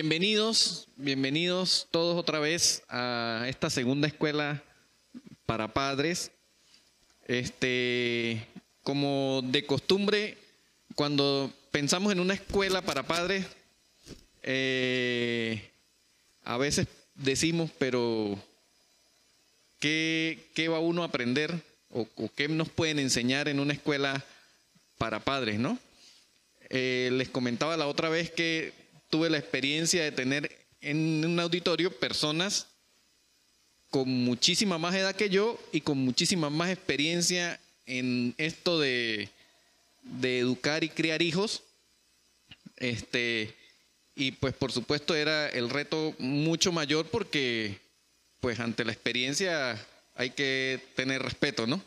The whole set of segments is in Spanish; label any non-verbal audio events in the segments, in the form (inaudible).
Bienvenidos, bienvenidos todos otra vez a esta segunda escuela para padres. Este, como de costumbre, cuando pensamos en una escuela para padres, eh, a veces decimos, pero ¿qué, va uno a aprender o, qué nos pueden enseñar en una escuela para padres, no? Eh, les comentaba la otra vez que tuve la experiencia de tener en un auditorio personas con muchísima más edad que yo y con muchísima más experiencia en esto de, educar y criar hijos. Este, y pues por supuesto era el reto mucho mayor porque pues ante la experiencia hay que tener respeto, ¿no?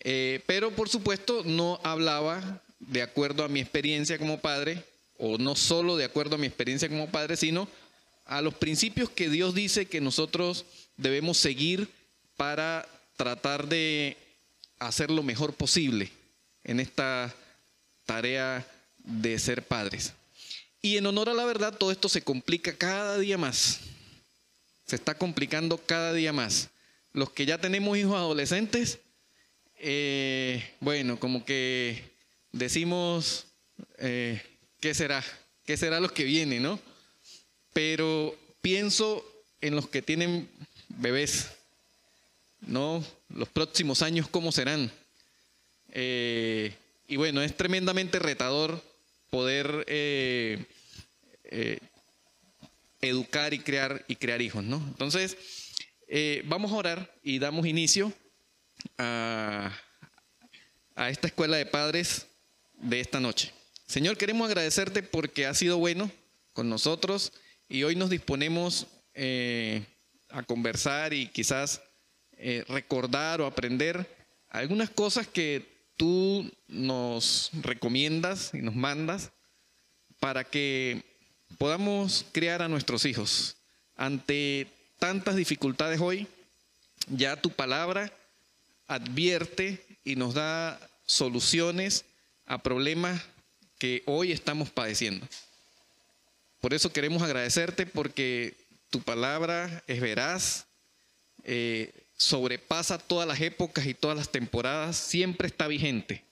Eh, pero por supuesto no hablaba de acuerdo a mi experiencia como padre, o no solo de acuerdo a mi experiencia como padre, sino a los principios que Dios dice que nosotros debemos seguir para tratar de hacer lo mejor posible en esta tarea de ser padres. Y en honor a la verdad, todo esto se complica cada día más. Se está complicando cada día más. Los que ya tenemos hijos adolescentes, eh, bueno, como que decimos, eh, ¿qué será? ¿Qué será lo que viene, no? Pero pienso en los que tienen bebés, ¿no? Los próximos años, ¿cómo serán? Eh, y bueno, es tremendamente retador poder eh, eh, educar y crear y crear hijos, ¿no? Entonces, vamos a orar y damos inicio a, a esta escuela de padres de esta noche. Señor, queremos agradecerte porque has sido bueno con nosotros y hoy nos disponemos eh, a conversar y quizás eh, recordar o aprender algunas cosas que tú nos recomiendas y nos mandas para que podamos criar a nuestros hijos. Ante tantas dificultades hoy, ya tu palabra advierte y nos da soluciones a problemas que hoy estamos padeciendo. Por eso queremos agradecerte porque tu palabra es veraz, eh, sobrepasa todas las épocas y todas las temporadas, siempre está vigente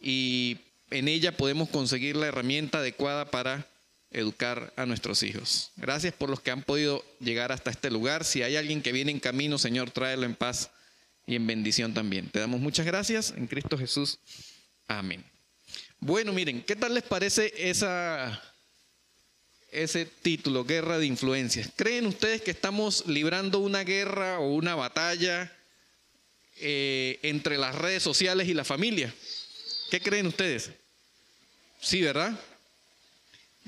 y en ella podemos conseguir la herramienta adecuada para educar a nuestros hijos. Gracias por los que han podido llegar hasta este lugar. Si hay alguien que viene en camino, Señor, tráelo en paz y en bendición también. Te damos muchas gracias en Cristo Jesús. Amén. Bueno, miren, ¿qué tal les parece ese título, Guerra de Influencias? ¿Creen ustedes que estamos librando una guerra o una batalla eh, entre las redes sociales y la familia? ¿Qué creen ustedes? Sí, ¿verdad?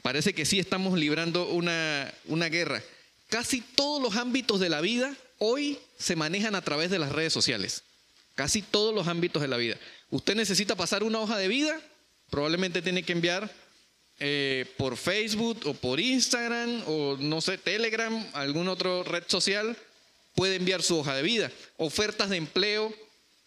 Parece que sí estamos librando una, una guerra. Casi todos los ámbitos de la vida hoy se manejan a través de las redes sociales. Casi todos los ámbitos de la vida. Usted necesita pasar una hoja de vida probablemente tiene que enviar eh, por Facebook o por Instagram o no sé, Telegram, alguna otra red social, puede enviar su hoja de vida, ofertas de empleo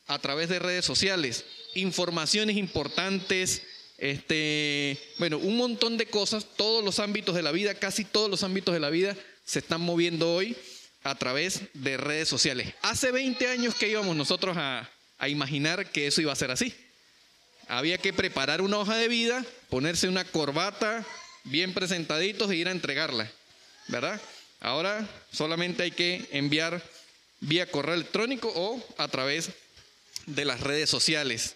a través de redes sociales, informaciones importantes, este, bueno, un montón de cosas, todos los ámbitos de la vida, casi todos los ámbitos de la vida se están moviendo hoy a través de redes sociales. Hace 20 años que íbamos nosotros a, a imaginar que eso iba a ser así. Había que preparar una hoja de vida, ponerse una corbata bien presentaditos e ir a entregarla, ¿verdad? Ahora solamente hay que enviar vía correo electrónico o a través de las redes sociales.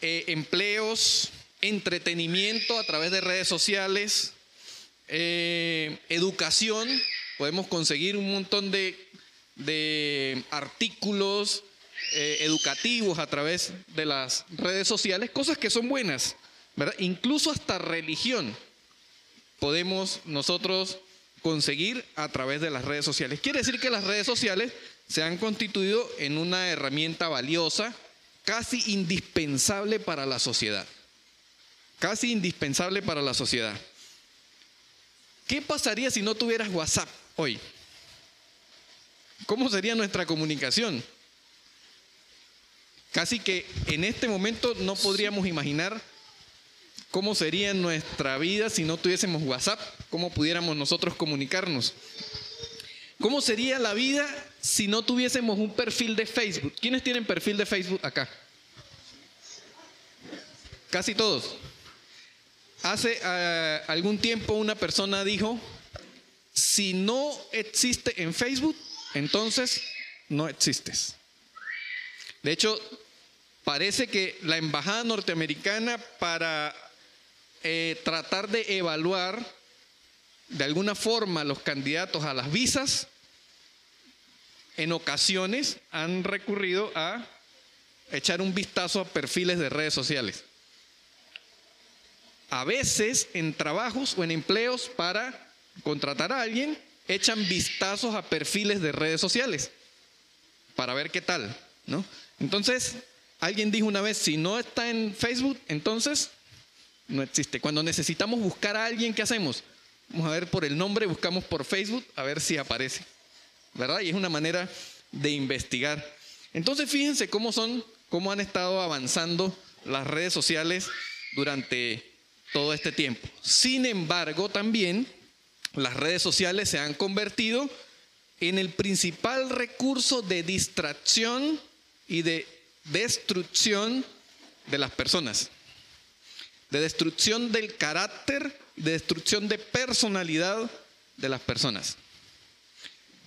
Eh, empleos, entretenimiento a través de redes sociales, eh, educación, podemos conseguir un montón de, de artículos, eh, educativos a través de las redes sociales, cosas que son buenas, ¿verdad? Incluso hasta religión podemos nosotros conseguir a través de las redes sociales. Quiere decir que las redes sociales se han constituido en una herramienta valiosa, casi indispensable para la sociedad. Casi indispensable para la sociedad. ¿Qué pasaría si no tuvieras WhatsApp hoy? ¿Cómo sería nuestra comunicación? Casi que en este momento no podríamos imaginar ¿Cómo sería nuestra vida si no tuviésemos WhatsApp? ¿Cómo pudiéramos nosotros comunicarnos? ¿Cómo sería la vida si no tuviésemos un perfil de Facebook? ¿Quiénes tienen perfil de Facebook acá? Casi todos. Hace eh, algún tiempo una persona dijo, si no existe en Facebook, entonces no existes. De hecho, parece que la embajada norteamericana para eh, tratar de evaluar de alguna forma los candidatos a las visas, en ocasiones han recurrido a echar un vistazo a perfiles de redes sociales. A veces en trabajos o en empleos para contratar a alguien, echan vistazos a perfiles de redes sociales para ver qué tal, ¿no? Entonces, alguien dijo una vez, si no está en Facebook, entonces no existe. Cuando necesitamos buscar a alguien, ¿qué hacemos? Vamos a ver por el nombre, buscamos por Facebook a ver si aparece. ¿Verdad? Y es una manera de investigar. Entonces, fíjense cómo son, cómo han estado avanzando las redes sociales durante todo este tiempo. Sin embargo, también las redes sociales se han convertido en el principal recurso de distracción y de destrucción de las personas de destrucción del carácter, de destrucción de personalidad de las personas.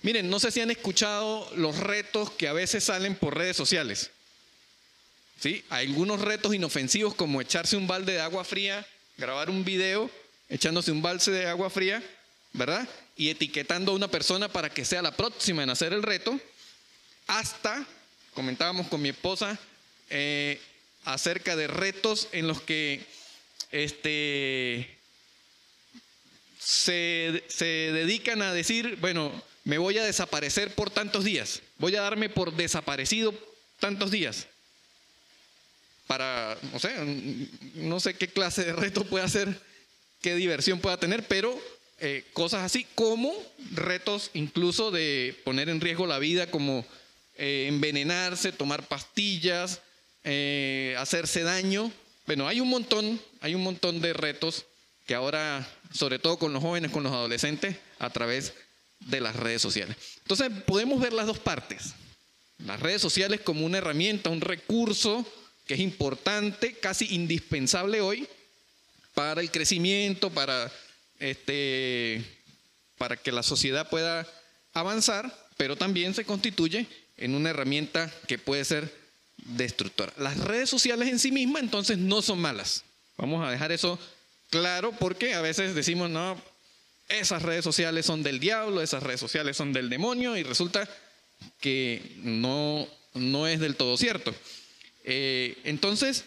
Miren, no sé si han escuchado los retos que a veces salen por redes sociales. ¿Sí? Hay algunos retos inofensivos como echarse un balde de agua fría, grabar un video echándose un balde de agua fría, ¿verdad? Y etiquetando a una persona para que sea la próxima en hacer el reto, hasta, comentábamos con mi esposa, eh, acerca de retos en los que este, se, dedican a decir, bueno, me voy a desaparecer por tantos días, voy a darme por desaparecido tantos días. Para, no sé, no sé qué clase de reto puede hacer, qué diversión pueda tener, pero eh, cosas así como retos incluso de poner en riesgo la vida, como eh, envenenarse, tomar pastillas, eh, hacerse daño, bueno, hay un montón, hay un montón de retos que ahora, sobre todo con los jóvenes, con los adolescentes, a través de las redes sociales. Entonces, podemos ver las dos partes. Las redes sociales como una herramienta, un recurso que es importante, casi indispensable hoy para el crecimiento, para, este, para que la sociedad pueda avanzar, pero también se constituye en una herramienta que puede ser destructora. Las redes sociales en sí mismas entonces no son malas. Vamos a dejar eso claro porque a veces decimos, no, esas redes sociales son del diablo, esas redes sociales son del demonio y resulta que no, no es del todo cierto. Eh, entonces,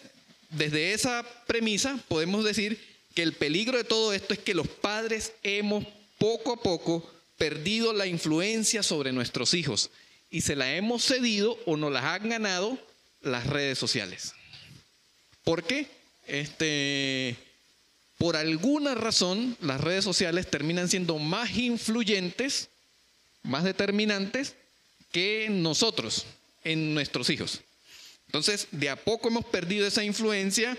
desde esa premisa podemos decir que el peligro de todo esto es que los padres hemos poco a poco perdido la influencia sobre nuestros hijos y se la hemos cedido o nos las han ganado las redes sociales. ¿Por qué? Este, por alguna razón, las redes sociales terminan siendo más influyentes, más determinantes que nosotros en nuestros hijos. Entonces, de a poco hemos perdido esa influencia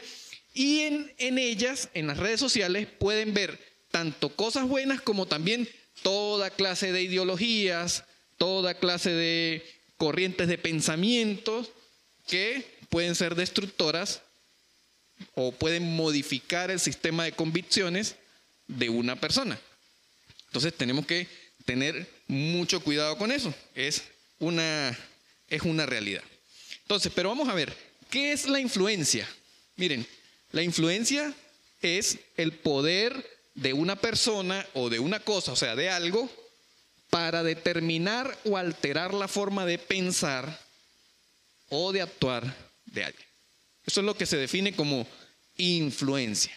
y en, en ellas, en las redes sociales, pueden ver tanto cosas buenas como también toda clase de ideologías, toda clase de corrientes de pensamientos que pueden ser destructoras o pueden modificar el sistema de convicciones de una persona. Entonces tenemos que tener mucho cuidado con eso. Es una, es una realidad. Entonces, pero vamos a ver, ¿qué es la influencia? Miren, la influencia es el poder de una persona o de una cosa, o sea, de algo, para determinar o alterar la forma de pensar o de actuar de alguien. Eso es lo que se define como influencia.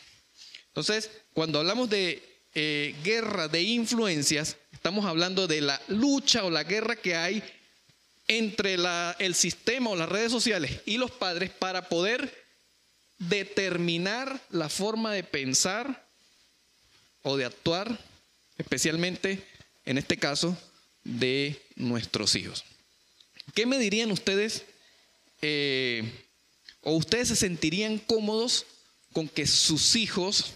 Entonces, cuando hablamos de eh, guerra de influencias, estamos hablando de la lucha o la guerra que hay entre el sistema o las redes sociales y los padres para poder determinar la forma de pensar o de actuar, especialmente en este caso de nuestros hijos. ¿Qué me dirían ustedes eh, o ustedes se sentirían cómodos con que sus hijos,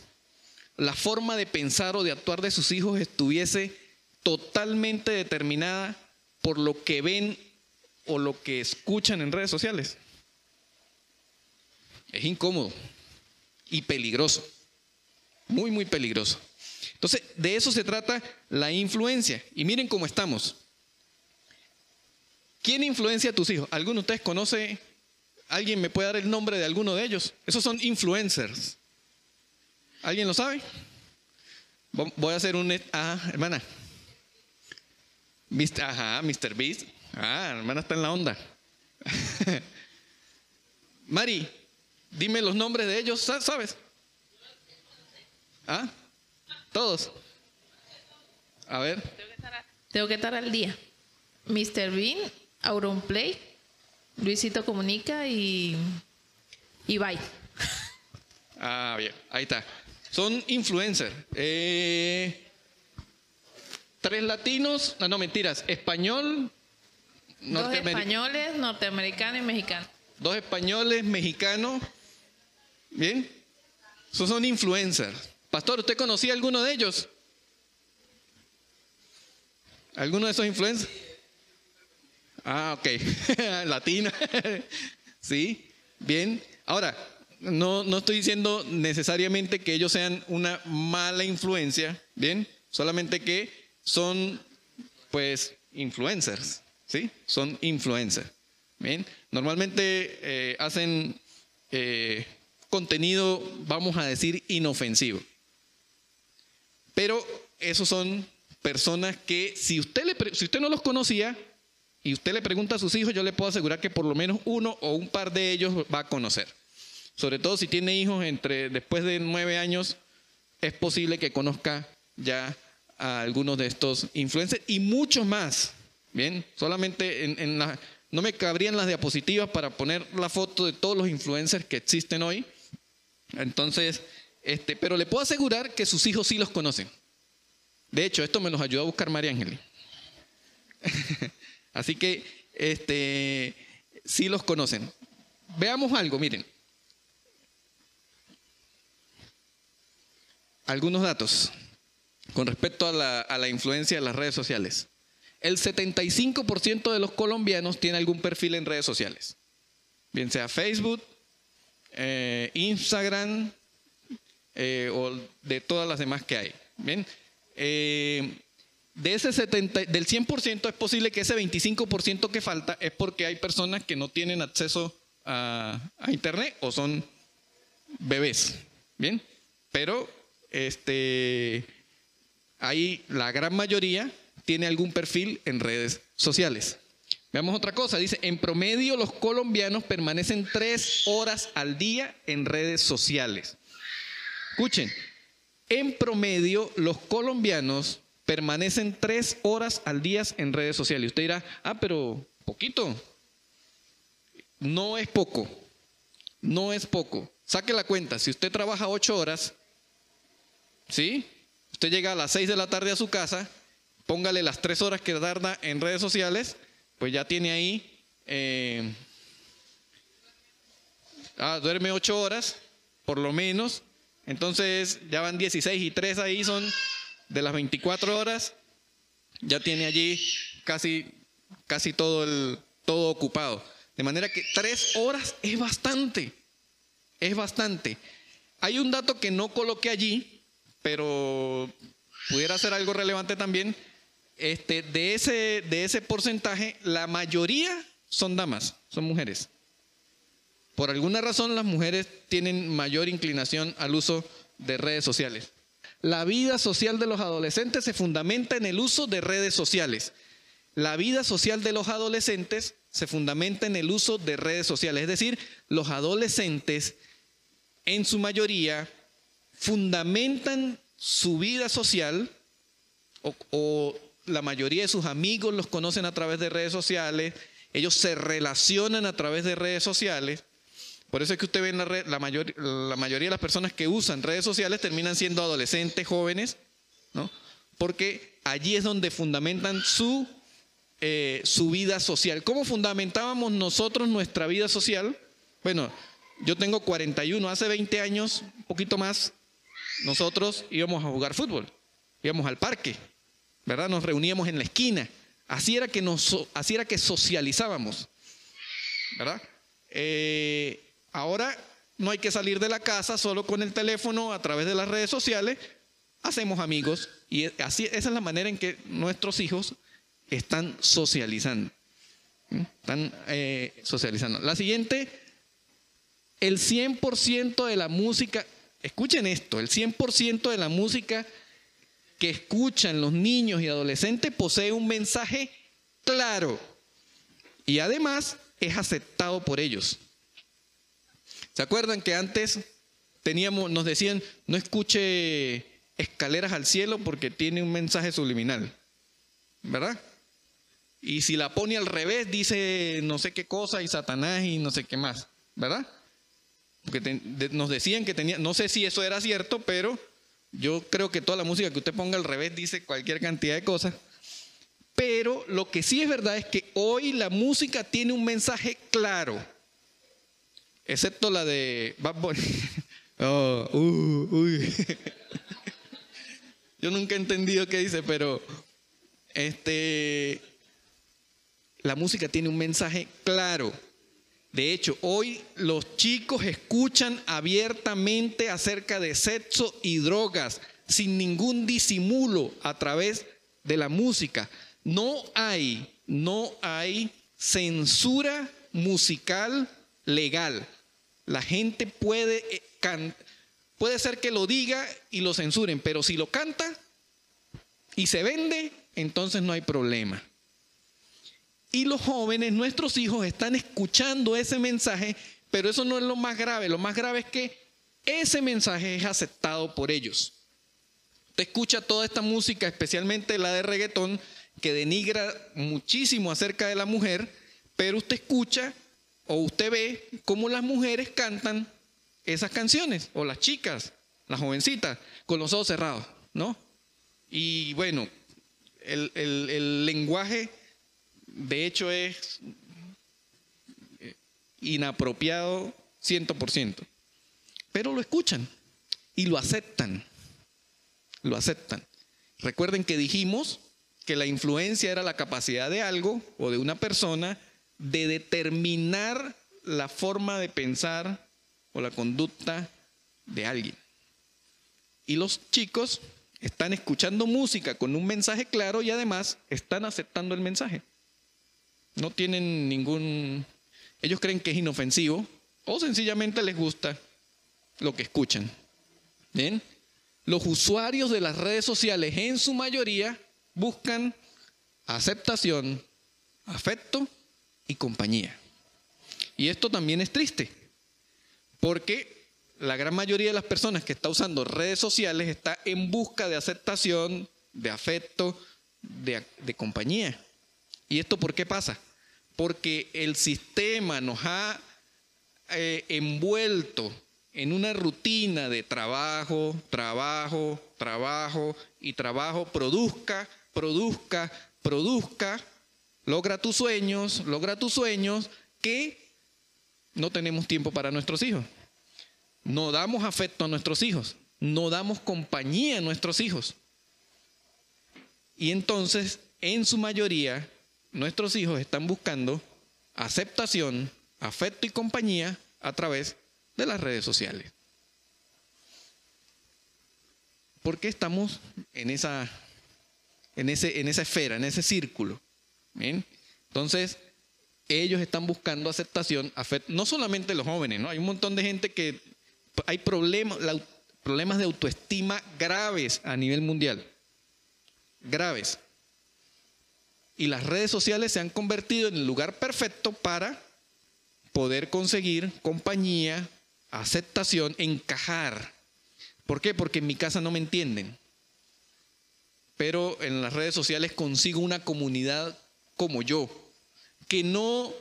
la forma de pensar o de actuar de sus hijos estuviese totalmente determinada por lo que ven o lo que escuchan en redes sociales. Es incómodo y peligroso, muy, muy peligroso. Entonces, de eso se trata la influencia. Y miren cómo estamos. ¿Quién influencia a tus hijos? ¿Alguno de ustedes conoce? ¿Alguien me puede dar el nombre de alguno de ellos? Esos son influencers. ¿Alguien lo sabe? Voy a hacer un... Ah, hermana. Ajá, Mr. Beast. Ah, hermana está en la onda. (laughs) Mari, dime los nombres de ellos, ¿sabes? ¿Ah? Todos. A ver. Tengo que estar, al día. Mr. Bean, Auronplay, Luisito Comunica y, y Bye. (laughs) Ah, bien, ahí está. Son influencers. Eh, tres latinos, no, no mentiras, español, Dos españoles, norteamericano y mexicano. Dos españoles, mexicanos. Bien. Esos son influencers. Pastor, ¿usted conocía alguno de ellos? ¿Alguno de esos influencers? Ah, ok. (laughs) Latina. (laughs) sí, bien. Ahora, no, no estoy diciendo necesariamente que ellos sean una mala influencia, bien. Solamente que son, pues, influencers, ¿sí? Son influencers. Bien. Normalmente eh, hacen eh, contenido, vamos a decir, inofensivo. Pero esos son personas que si usted, le, si usted no los conocía y usted le pregunta a sus hijos, yo le puedo asegurar que por lo menos uno o un par de ellos va a conocer. Sobre todo si tiene hijos entre después de nueve años, es posible que conozca ya a algunos de estos influencers y muchos más. Bien, solamente en, en la, no me cabrían las diapositivas para poner la foto de todos los influencers que existen hoy. Entonces, este, pero le puedo asegurar que sus hijos sí los conocen. De hecho, esto me los ayudó a buscar María Ángel. (laughs) Así que este, sí los conocen. Veamos algo, miren. Algunos datos con respecto a la, a la influencia de las redes sociales. El 75% de los colombianos tiene algún perfil en redes sociales. Bien sea Facebook, eh, Instagram, eh, o de todas las demás que hay. Bien, eh, de ese 70, del 100% es posible que ese 25% que falta es porque hay personas que no tienen acceso a, internet o son bebés. Bien, pero este, ahí la gran mayoría tiene algún perfil en redes sociales. Veamos otra cosa, dice, en promedio los colombianos permanecen tres horas al día en redes sociales. Escuchen, en promedio los colombianos permanecen tres horas al día en redes sociales. Usted dirá, ah, pero poquito. No es poco, no es poco. Saque la cuenta, si usted trabaja ocho horas, ¿sí? Usted llega a las seis de la tarde a su casa, póngale las tres horas que tarda en redes sociales, pues ya tiene ahí, eh, ah, duerme ocho horas, por lo menos, entonces ya van 16 y 3 ahí son de las 24 horas. Ya tiene allí casi, casi todo, el, todo ocupado. De manera que 3 horas es bastante. Es bastante. Hay un dato que no coloqué allí, pero pudiera ser algo relevante también. Este, de, ese, de ese porcentaje, la mayoría son damas, son mujeres. Por alguna razón las mujeres tienen mayor inclinación al uso de redes sociales. La vida social de los adolescentes se fundamenta en el uso de redes sociales. La vida social de los adolescentes se fundamenta en el uso de redes sociales. Es decir, los adolescentes en su mayoría fundamentan su vida social o, la mayoría de sus amigos los conocen a través de redes sociales, ellos se relacionan a través de redes sociales por eso es que usted ve la, red, la, la mayoría de las personas que usan redes sociales terminan siendo adolescentes, jóvenes, ¿no? Porque allí es donde fundamentan su, eh, su vida social. ¿Cómo fundamentábamos nosotros nuestra vida social? Bueno, yo tengo 41, hace 20 años, un poquito más, nosotros íbamos a jugar fútbol, íbamos al parque, ¿verdad? Nos reuníamos en la esquina. Así era que, nos, así era que socializábamos, ¿verdad? Eh, ahora no hay que salir de la casa solo con el teléfono a través de las redes sociales, hacemos amigos y así esa es la manera en que nuestros hijos están socializando. Están eh, socializando. La siguiente, el 100% de la música, escuchen esto, el 100% de la música que escuchan los niños y adolescentes posee un mensaje claro y además es aceptado por ellos. ¿Se acuerdan que antes teníamos, nos decían, no escuche escaleras al cielo porque tiene un mensaje subliminal? ¿Verdad? Y si la pone al revés, dice no sé qué cosa y Satanás y no sé qué más, ¿verdad? Porque nos decían que tenía, no sé si eso era cierto, pero yo creo que toda la música que usted ponga al revés dice cualquier cantidad de cosas. Pero lo que sí es verdad es que hoy la música tiene un mensaje claro, excepto la de Bad. (laughs) Oh, uh, (laughs) yo nunca he entendido qué dice, pero este la música tiene un mensaje claro. De hecho, hoy los chicos escuchan abiertamente acerca de sexo y drogas, sin ningún disimulo a través de la música. No hay, no hay censura musical legal. La gente puede, eh, puede ser que lo diga y lo censuren, pero si lo canta y se vende, entonces no hay problema. Y los jóvenes, nuestros hijos, están escuchando ese mensaje, pero eso no es lo más grave. Lo más grave es que ese mensaje es aceptado por ellos. Usted escucha toda esta música, especialmente la de reggaetón, que denigra muchísimo acerca de la mujer, pero usted escucha o usted ve cómo las mujeres cantan esas canciones, o las chicas, las jovencitas, con los ojos cerrados, ¿no? Y bueno, el, el lenguaje de hecho es eh, inapropiado 100%. Pero lo escuchan y lo aceptan. Lo aceptan. Recuerden que dijimos que la influencia era la capacidad de algo o de una persona de determinar la forma de pensar o la conducta de alguien. Y los chicos están escuchando música con un mensaje claro y además están aceptando el mensaje. No tienen ningún... Ellos creen que es inofensivo o sencillamente les gusta lo que escuchan. ¿Bien? Los usuarios de las redes sociales en su mayoría buscan aceptación, afecto y compañía. Y esto también es triste, porque la gran mayoría de las personas que está usando redes sociales está en busca de aceptación, de afecto, de, compañía. ¿Y esto por qué pasa? Porque el sistema nos ha eh, envuelto en una rutina de trabajo, trabajo, trabajo y trabajo, produzca, produzca, produzca, logra tus sueños, logra tus sueños, que no tenemos tiempo para nuestros hijos. No damos afecto a nuestros hijos, no damos compañía a nuestros hijos. Y entonces, en su mayoría, nuestros hijos están buscando aceptación, afecto y compañía a través de las redes sociales. ¿Por qué estamos en esa, en ese, en esa esfera, en ese círculo? Entonces, ellos están buscando aceptación, no solamente los jóvenes, ¿no? Hay un montón de gente que hay problemas, problemas de autoestima graves a nivel mundial. Graves. Y las redes sociales se han convertido en el lugar perfecto para poder conseguir compañía, aceptación, encajar. ¿Por qué? Porque en mi casa no me entienden. Pero en las redes sociales consigo una comunidad como yo, que no,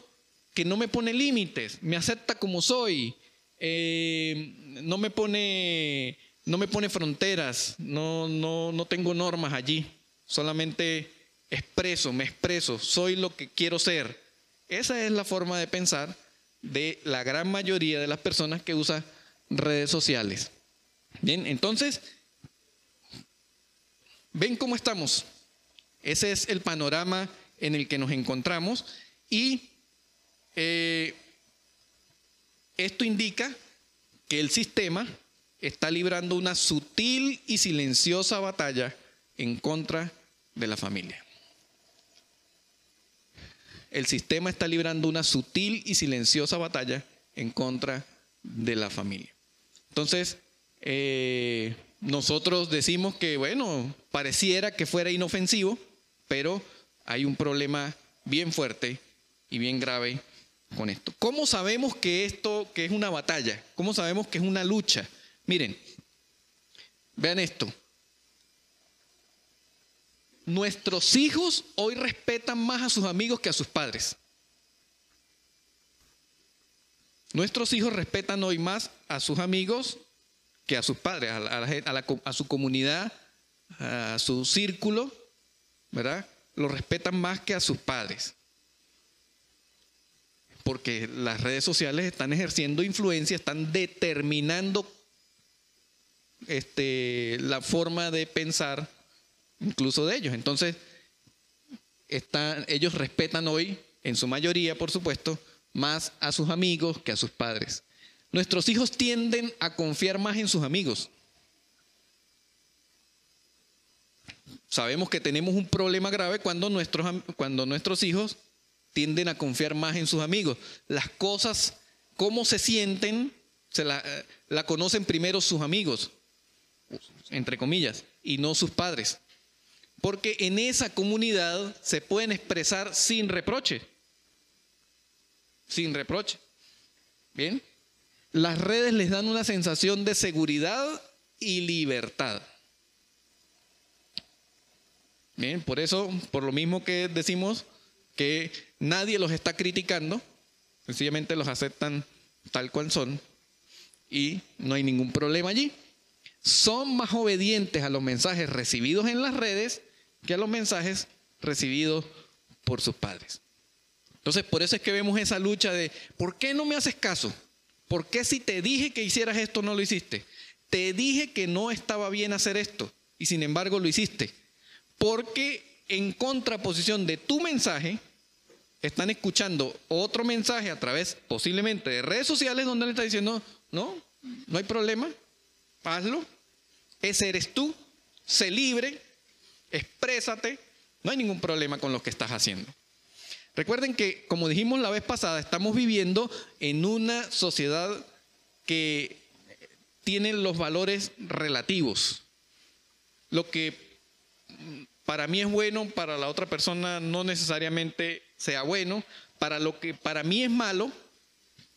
que no me pone límites, me acepta como soy, eh, no, me pone, no me pone fronteras, no, no, no tengo normas allí, solamente expreso, me expreso, soy lo que quiero ser. Esa es la forma de pensar de la gran mayoría de las personas que usan redes sociales. Bien, entonces, ¿ven cómo estamos? Ese es el panorama en el que nos encontramos y eh, esto indica que el sistema está librando una sutil y silenciosa batalla en contra de la familia. El sistema está librando una sutil y silenciosa batalla en contra de la familia. Entonces, eh, nosotros decimos que, bueno, pareciera que fuera inofensivo, pero hay un problema bien fuerte y bien grave con esto. ¿Cómo sabemos que esto, que es una batalla? ¿Cómo sabemos que es una lucha? Miren, vean esto. Nuestros hijos hoy respetan más a sus amigos que a sus padres. Nuestros hijos respetan hoy más a sus amigos que a sus padres, a, su comunidad, a su círculo, ¿verdad? Lo respetan más que a sus padres. Porque las redes sociales están ejerciendo influencia, están determinando este, la forma de pensar incluso de ellos. Entonces, ellos respetan hoy, en su mayoría, por supuesto, más a sus amigos que a sus padres. Nuestros hijos tienden a confiar más en sus amigos. Sabemos que tenemos un problema grave cuando nuestros, cuando nuestros hijos tienden a confiar más en sus amigos. Las cosas, cómo se sienten, se la, la conocen primero sus amigos, entre comillas, y no sus padres. Porque en esa comunidad se pueden expresar sin reproche. Sin reproche. Bien. Las redes les dan una sensación de seguridad y libertad. Por eso, por lo mismo que decimos que nadie los está criticando, sencillamente los aceptan tal cual son y no hay ningún problema allí. Son más obedientes a los mensajes recibidos en las redes que a los mensajes recibidos por sus padres. Entonces, por eso es que vemos esa lucha de, ¿por qué no me haces caso? ¿Por qué si te dije que hicieras esto no lo hiciste? Te dije que no estaba bien hacer esto y sin embargo lo hiciste. Porque en contraposición de tu mensaje, están escuchando otro mensaje a través posiblemente de redes sociales donde le está diciendo, no, no hay problema, hazlo, ese eres tú, sé libre, exprésate, no hay ningún problema con lo que estás haciendo. Recuerden que, como dijimos la vez pasada, estamos viviendo en una sociedad que tiene los valores relativos. Lo que para mí es bueno, para la otra persona no necesariamente sea bueno. Para lo que para mí es malo,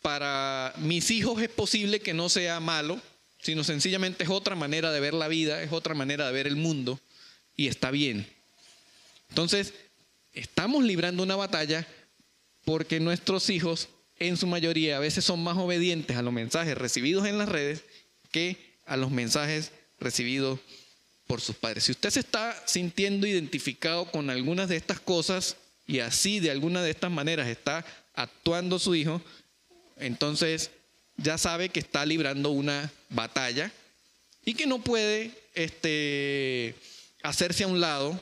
para mis hijos es posible que no sea malo, sino sencillamente es otra manera de ver la vida, es otra manera de ver el mundo y está bien. Entonces, estamos librando una batalla porque nuestros hijos, en su mayoría, a veces son más obedientes a los mensajes recibidos en las redes que a los mensajes recibidos por sus padres. Si usted se está sintiendo identificado con algunas de estas cosas y así de alguna de estas maneras está actuando su hijo, entonces ya sabe que está librando una batalla y que no puede este, hacerse a un lado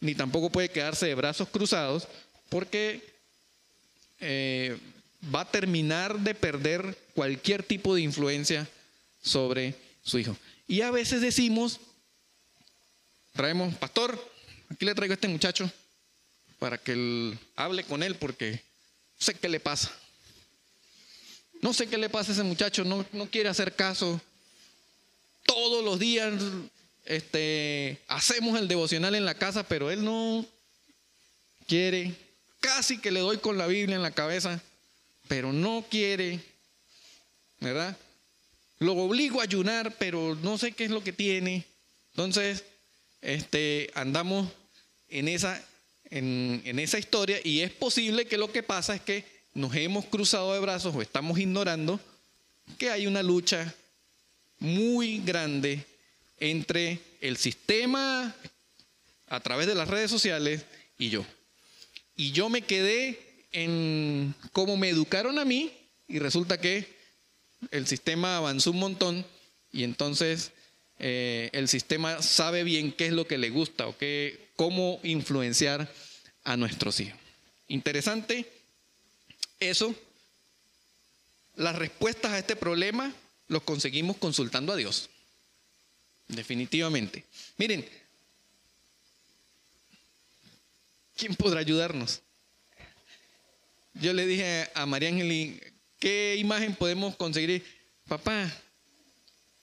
ni tampoco puede quedarse de brazos cruzados porque eh, va a terminar de perder cualquier tipo de influencia sobre su hijo. Y a veces decimos, traemos, pastor, aquí le traigo a este muchacho para que él hable con él porque sé qué le pasa. No sé qué le pasa a ese muchacho, no, no quiere hacer caso. Todos los días este, hacemos el devocional en la casa, pero él no quiere. Casi que le doy con la Biblia en la cabeza, pero no quiere, ¿verdad? Lo obligo a ayunar, pero no sé qué es lo que tiene. Entonces, este, andamos en esa, en, en esa historia y es posible que lo que pasa es que nos hemos cruzado de brazos o estamos ignorando que hay una lucha muy grande entre el sistema a través de las redes sociales y yo. Y yo me quedé en cómo me educaron a mí y resulta que el sistema avanzó un montón y entonces eh, el sistema sabe bien qué es lo que le gusta o qué, cómo influenciar a nuestros hijos. Interesante eso. Las respuestas a este problema los conseguimos consultando a Dios. Definitivamente. Miren, ¿quién podrá ayudarnos? Yo le dije a María Angelín, ¿qué imagen podemos conseguir? Papá,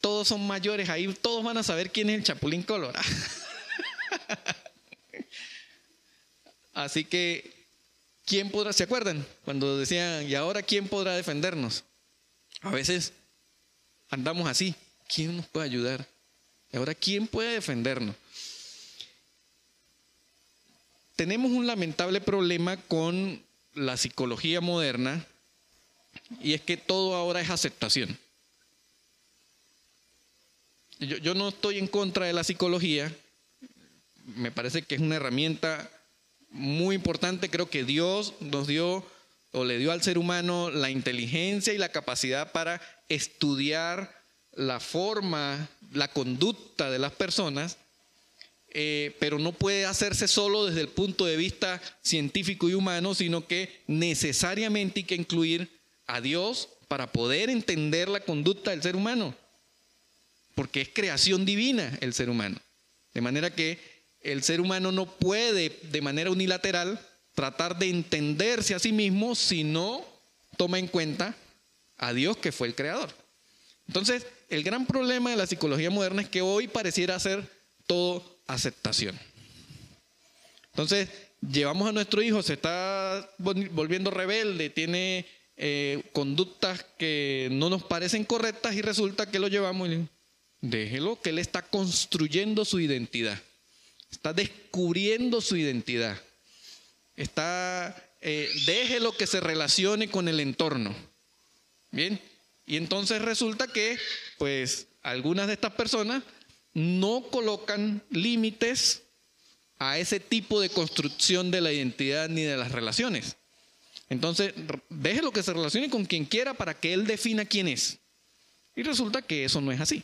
todos son mayores, ahí todos van a saber quién es el Chapulín Colorado. (laughs) Así que, ¿quién podrá, se acuerdan? Cuando decían, ¿y ahora quién podrá defendernos? A veces andamos así, ¿quién nos puede ayudar? ¿Y ahora quién puede defendernos? Tenemos un lamentable problema con la psicología moderna y es que todo ahora es aceptación. Yo, no estoy en contra de la psicología, me parece que es una herramienta muy importante, creo que Dios nos dio o le dio al ser humano la inteligencia y la capacidad para estudiar la forma, la conducta de las personas eh, pero no puede hacerse solo desde el punto de vista científico y humano, sino que necesariamente hay que incluir a Dios para poder entender la conducta del ser humano, porque es creación divina el ser humano. De manera que el ser humano no puede de manera unilateral tratar de entenderse a sí mismo si no toma en cuenta a Dios que fue el creador. Entonces, el gran problema de la psicología moderna es que hoy pareciera ser todo aceptación. Entonces, llevamos a nuestro hijo, se está volviendo rebelde, tiene eh, conductas que no nos parecen correctas y resulta que lo llevamos y déjelo, que él está construyendo su identidad, está descubriendo su identidad, está, eh, déjelo que se relacione con el entorno. Bien, y entonces resulta que, pues, algunas de estas personas no colocan límites a ese tipo de construcción de la identidad ni de las relaciones. Entonces, déjelo que se relacione con quien quiera para que él defina quién es. Y resulta que eso no es así.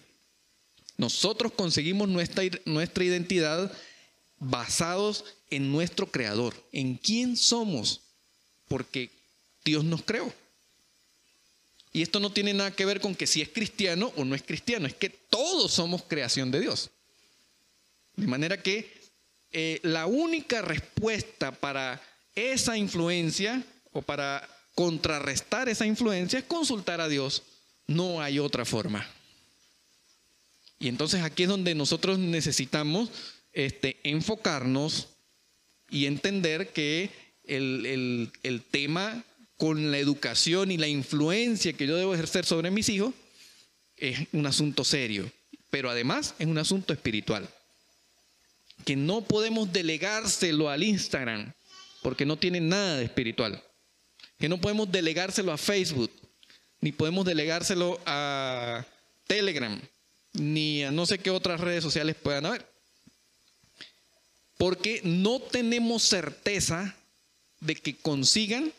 Nosotros conseguimos nuestra, nuestra identidad basados en nuestro creador, en quién somos, porque Dios nos creó. Y esto no tiene nada que ver con que si es cristiano o no es cristiano, es que todos somos creación de Dios. De manera que eh, la única respuesta para esa influencia o para contrarrestar esa influencia es consultar a Dios. No hay otra forma. Y entonces aquí es donde nosotros necesitamos este, enfocarnos y entender que el, el, el tema con la educación y la influencia que yo debo ejercer sobre mis hijos, es un asunto serio, pero además es un asunto espiritual. Que no podemos delegárselo al Instagram, porque no tiene nada de espiritual. Que no podemos delegárselo a Facebook, ni podemos delegárselo a Telegram, ni a no sé qué otras redes sociales puedan haber. Porque no tenemos certeza de que consigan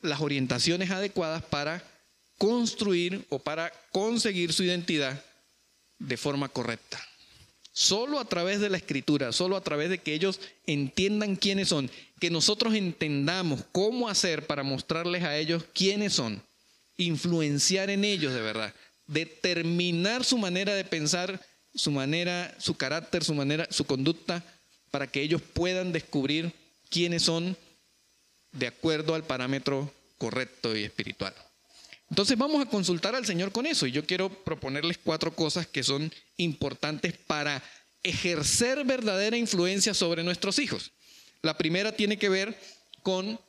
las orientaciones adecuadas para construir o para conseguir su identidad de forma correcta. Solo a través de la escritura, solo a través de que ellos entiendan quiénes son, que nosotros entendamos cómo hacer para mostrarles a ellos quiénes son, influenciar en ellos de verdad, determinar su manera de pensar, su manera, su carácter, su manera, su conducta, para que ellos puedan descubrir quiénes son de acuerdo al parámetro correcto y espiritual. Entonces vamos a consultar al Señor con eso y yo quiero proponerles cuatro cosas que son importantes para ejercer verdadera influencia sobre nuestros hijos. La primera tiene que ver con,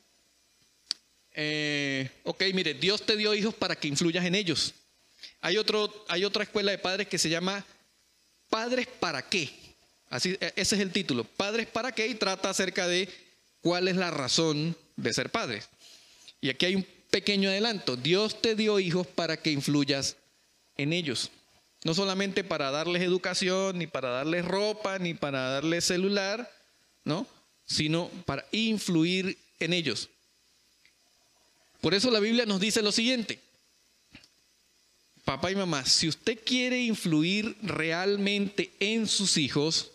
eh, ok, mire, Dios te dio hijos para que influyas en ellos. Hay, otro, hay otra escuela de padres que se llama Padres para qué. Así, e, ese es el título, Padres para qué y trata acerca de cuál es la razón de ser padres. Y aquí hay un pequeño adelanto. Dios te dio hijos para que influyas en ellos. No solamente para darles educación, ni para darles ropa, ni para darles celular, ¿no? Sino para influir en ellos. Por eso la Biblia nos dice lo siguiente. Papá y mamá, si usted quiere influir realmente en sus hijos,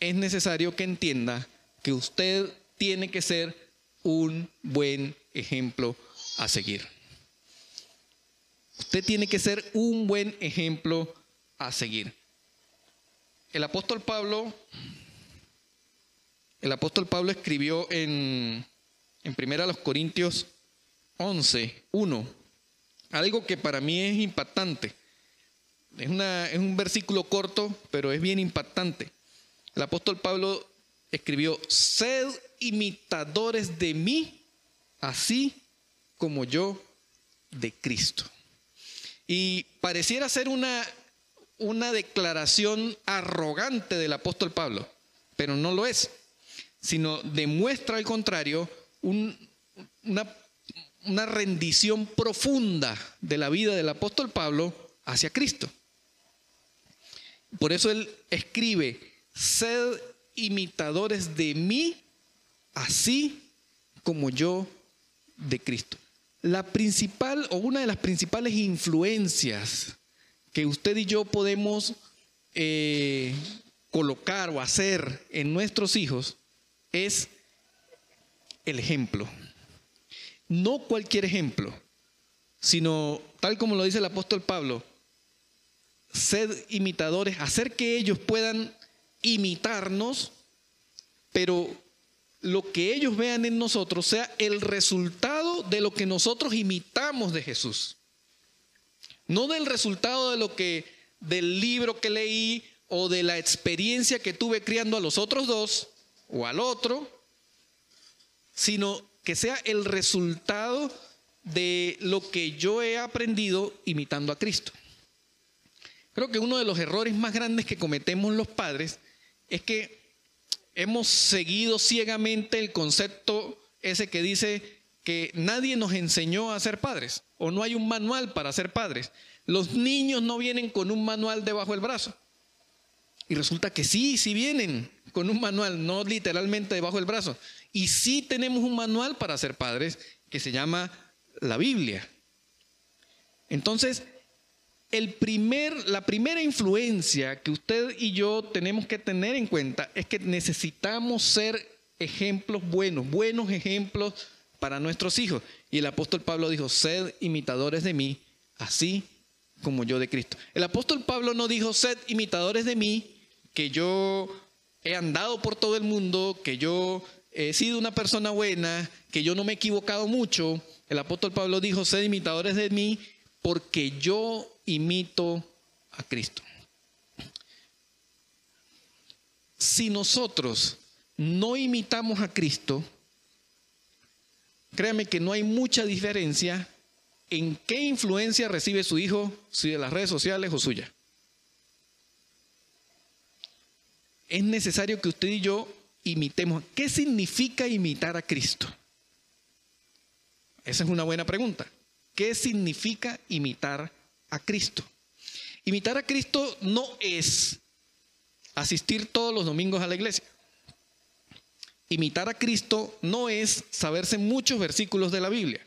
es necesario que entienda que usted tiene que ser un buen ejemplo a seguir. Usted tiene que ser un buen ejemplo a seguir. El apóstol Pablo, el apóstol Pablo escribió en, en Primera los Corintios 11, 1, algo que para mí es impactante. Es, un versículo corto, pero es bien impactante. El apóstol Pablo escribió, sed imitadores de mí, así como yo de Cristo. Y pareciera ser una, una declaración arrogante del apóstol Pablo, pero no lo es, sino demuestra al contrario una, una rendición profunda de la vida del apóstol Pablo hacia Cristo. Por eso él escribe, sed imitadores de mí, así como yo de Cristo. La principal o una de las principales influencias que usted y yo podemos eh, colocar o hacer en nuestros hijos es el ejemplo. No cualquier ejemplo, sino tal como lo dice el apóstol Pablo, sed imitadores, hacer que ellos puedan imitarnos, pero lo que ellos vean en nosotros sea el resultado de lo que nosotros imitamos de Jesús. No del resultado de lo que del libro que leí o de la experiencia que tuve criando a los otros dos o al otro, sino que sea el resultado de lo que yo he aprendido imitando a Cristo. Creo que uno de los errores más grandes que cometemos los padres es que hemos seguido ciegamente el concepto ese que dice que nadie nos enseñó a ser padres o no hay un manual para ser padres. Los niños no vienen con un manual debajo del brazo. Y resulta que sí, sí vienen con un manual, no literalmente debajo del brazo. Y sí tenemos un manual para ser padres que se llama la Biblia. Entonces, el primer, la primera influencia que usted y yo tenemos que tener en cuenta es que necesitamos ser ejemplos buenos, buenos ejemplos para nuestros hijos. Y el apóstol Pablo dijo, sed imitadores de mí, así como yo de Cristo. El apóstol Pablo no dijo, sed imitadores de mí, que yo he andado por todo el mundo, que yo he sido una persona buena, que yo no me he equivocado mucho. El apóstol Pablo dijo, sed imitadores de mí, porque yo imito a Cristo. Si nosotros no imitamos a Cristo, créame que no hay mucha diferencia en qué influencia recibe su hijo, si de las redes sociales o suya. Es necesario que usted y yo imitemos. ¿Qué significa imitar a Cristo? Esa es una buena pregunta. ¿Qué significa imitar a Cristo? Imitar a Cristo no es asistir todos los domingos a la iglesia. Imitar a Cristo no es saberse muchos versículos de la Biblia.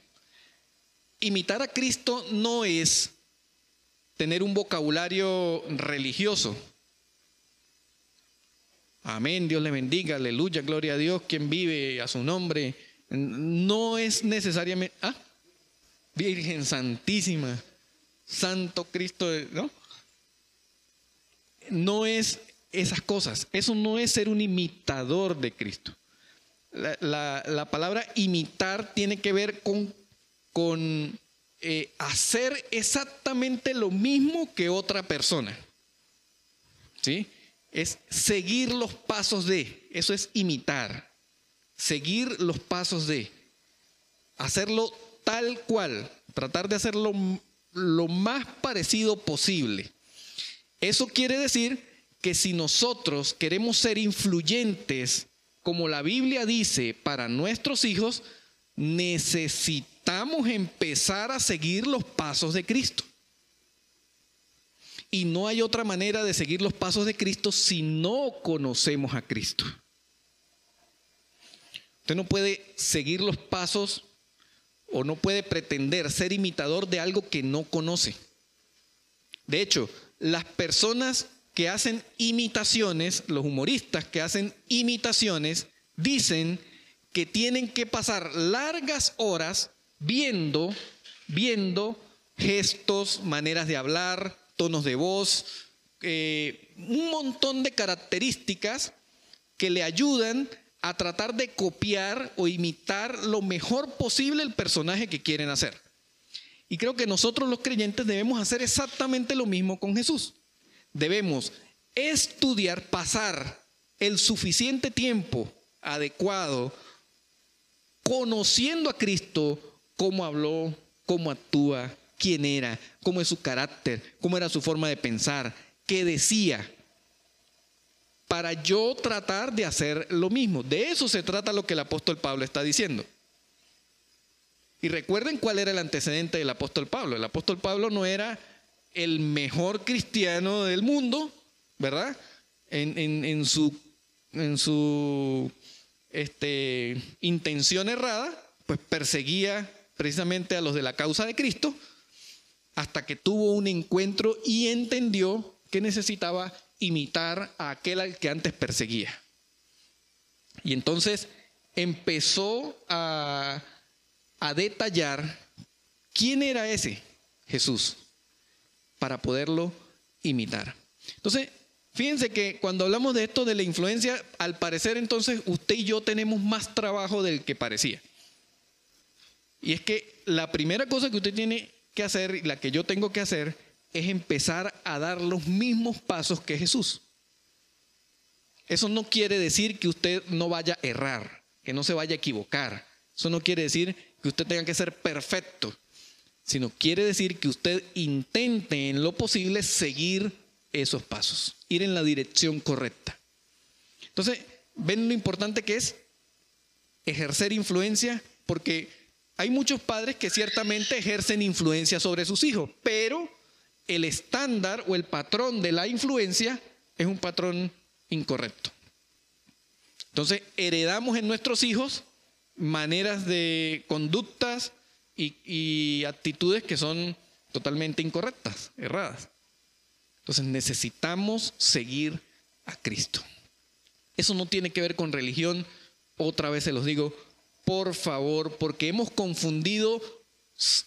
Imitar a Cristo no es tener un vocabulario religioso. Amén, Dios le bendiga, aleluya, gloria a Dios, quien vive a su nombre. No es necesariamente... Ah, Virgen Santísima, Santo Cristo, ¿no? No es esas cosas, eso no es ser un imitador de Cristo. La, palabra imitar tiene que ver con, con eh, hacer exactamente lo mismo que otra persona. ¿Sí? Es seguir los pasos de, eso es imitar. Seguir los pasos de, hacerlo tal cual, tratar de hacerlo lo más parecido posible. Eso quiere decir que si nosotros queremos ser influyentes, como la Biblia dice, para nuestros hijos, necesitamos empezar a seguir los pasos de Cristo. Y no hay otra manera de seguir los pasos de Cristo si no conocemos a Cristo. Usted no puede seguir los pasos o no puede pretender ser imitador de algo que no conoce. De hecho, las personas que hacen imitaciones, los humoristas que hacen imitaciones, dicen que tienen que pasar largas horas viendo, viendo gestos, maneras de hablar, tonos de voz, eh, un montón de características que le ayudan a tratar de copiar o imitar lo mejor posible el personaje que quieren hacer. Y creo que nosotros los creyentes debemos hacer exactamente lo mismo con Jesús. Debemos estudiar, pasar el suficiente tiempo adecuado conociendo a Cristo, cómo habló, cómo actúa, quién era, cómo es su carácter, cómo era su forma de pensar, qué decía, para yo tratar de hacer lo mismo. De eso se trata lo que el apóstol Pablo está diciendo. Y recuerden cuál era el antecedente del apóstol Pablo. El apóstol Pablo no era el mejor cristiano del mundo, ¿verdad? En, su, este, intención errada, pues perseguía precisamente a los de la causa de Cristo, hasta que tuvo un encuentro y entendió que necesitaba imitar a aquel al que antes perseguía. Y entonces empezó a, detallar quién era ese Jesús para poderlo imitar. Entonces, fíjense que cuando hablamos de esto de la influencia, al parecer entonces usted y yo tenemos más trabajo del que parecía. Y es que la primera cosa que usted tiene que hacer, la que yo tengo que hacer, es empezar a dar los mismos pasos que Jesús. Eso no quiere decir que usted no vaya a errar, que no se vaya a equivocar. Eso no quiere decir que usted tenga que ser perfecto, sino quiere decir que usted intente en lo posible seguir esos pasos, ir en la dirección correcta. Entonces, ven lo importante que es ejercer influencia, porque hay muchos padres que ciertamente ejercen influencia sobre sus hijos, pero el estándar o el patrón de la influencia es un patrón incorrecto. Entonces, heredamos en nuestros hijos maneras de conductas y, actitudes que son totalmente incorrectas, erradas. Entonces, necesitamos seguir a Cristo. Eso no tiene que ver con religión, otra vez se los digo, por favor, porque hemos confundido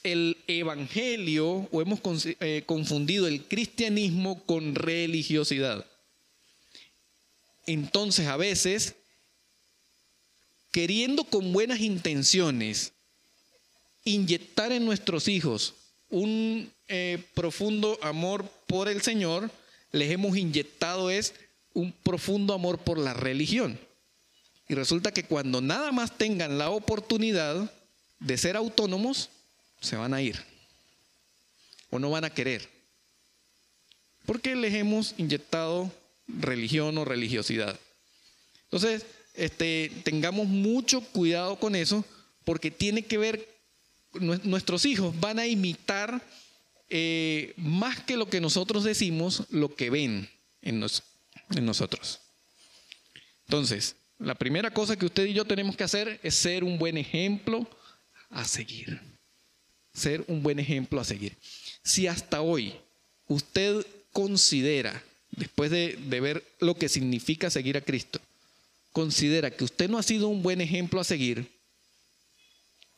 el evangelio o hemos eh, confundido el cristianismo con religiosidad. Entonces a veces, queriendo con buenas intenciones inyectar en nuestros hijos un eh, profundo amor por el Señor, les hemos inyectado es un profundo amor por la religión. Y resulta que cuando nada más tengan la oportunidad de ser autónomos, se van a ir o no van a querer. Porque les hemos inyectado religión o religiosidad. Entonces, este, tengamos mucho cuidado con eso porque tiene que ver, nuestros hijos van a imitar eh, más que lo que nosotros decimos, lo que ven en, en nosotros. Entonces, la primera cosa que usted y yo tenemos que hacer es ser un buen ejemplo a seguir ser un buen ejemplo a seguir. Si hasta hoy usted considera, después de, ver lo que significa seguir a Cristo, considera que usted no ha sido un buen ejemplo a seguir,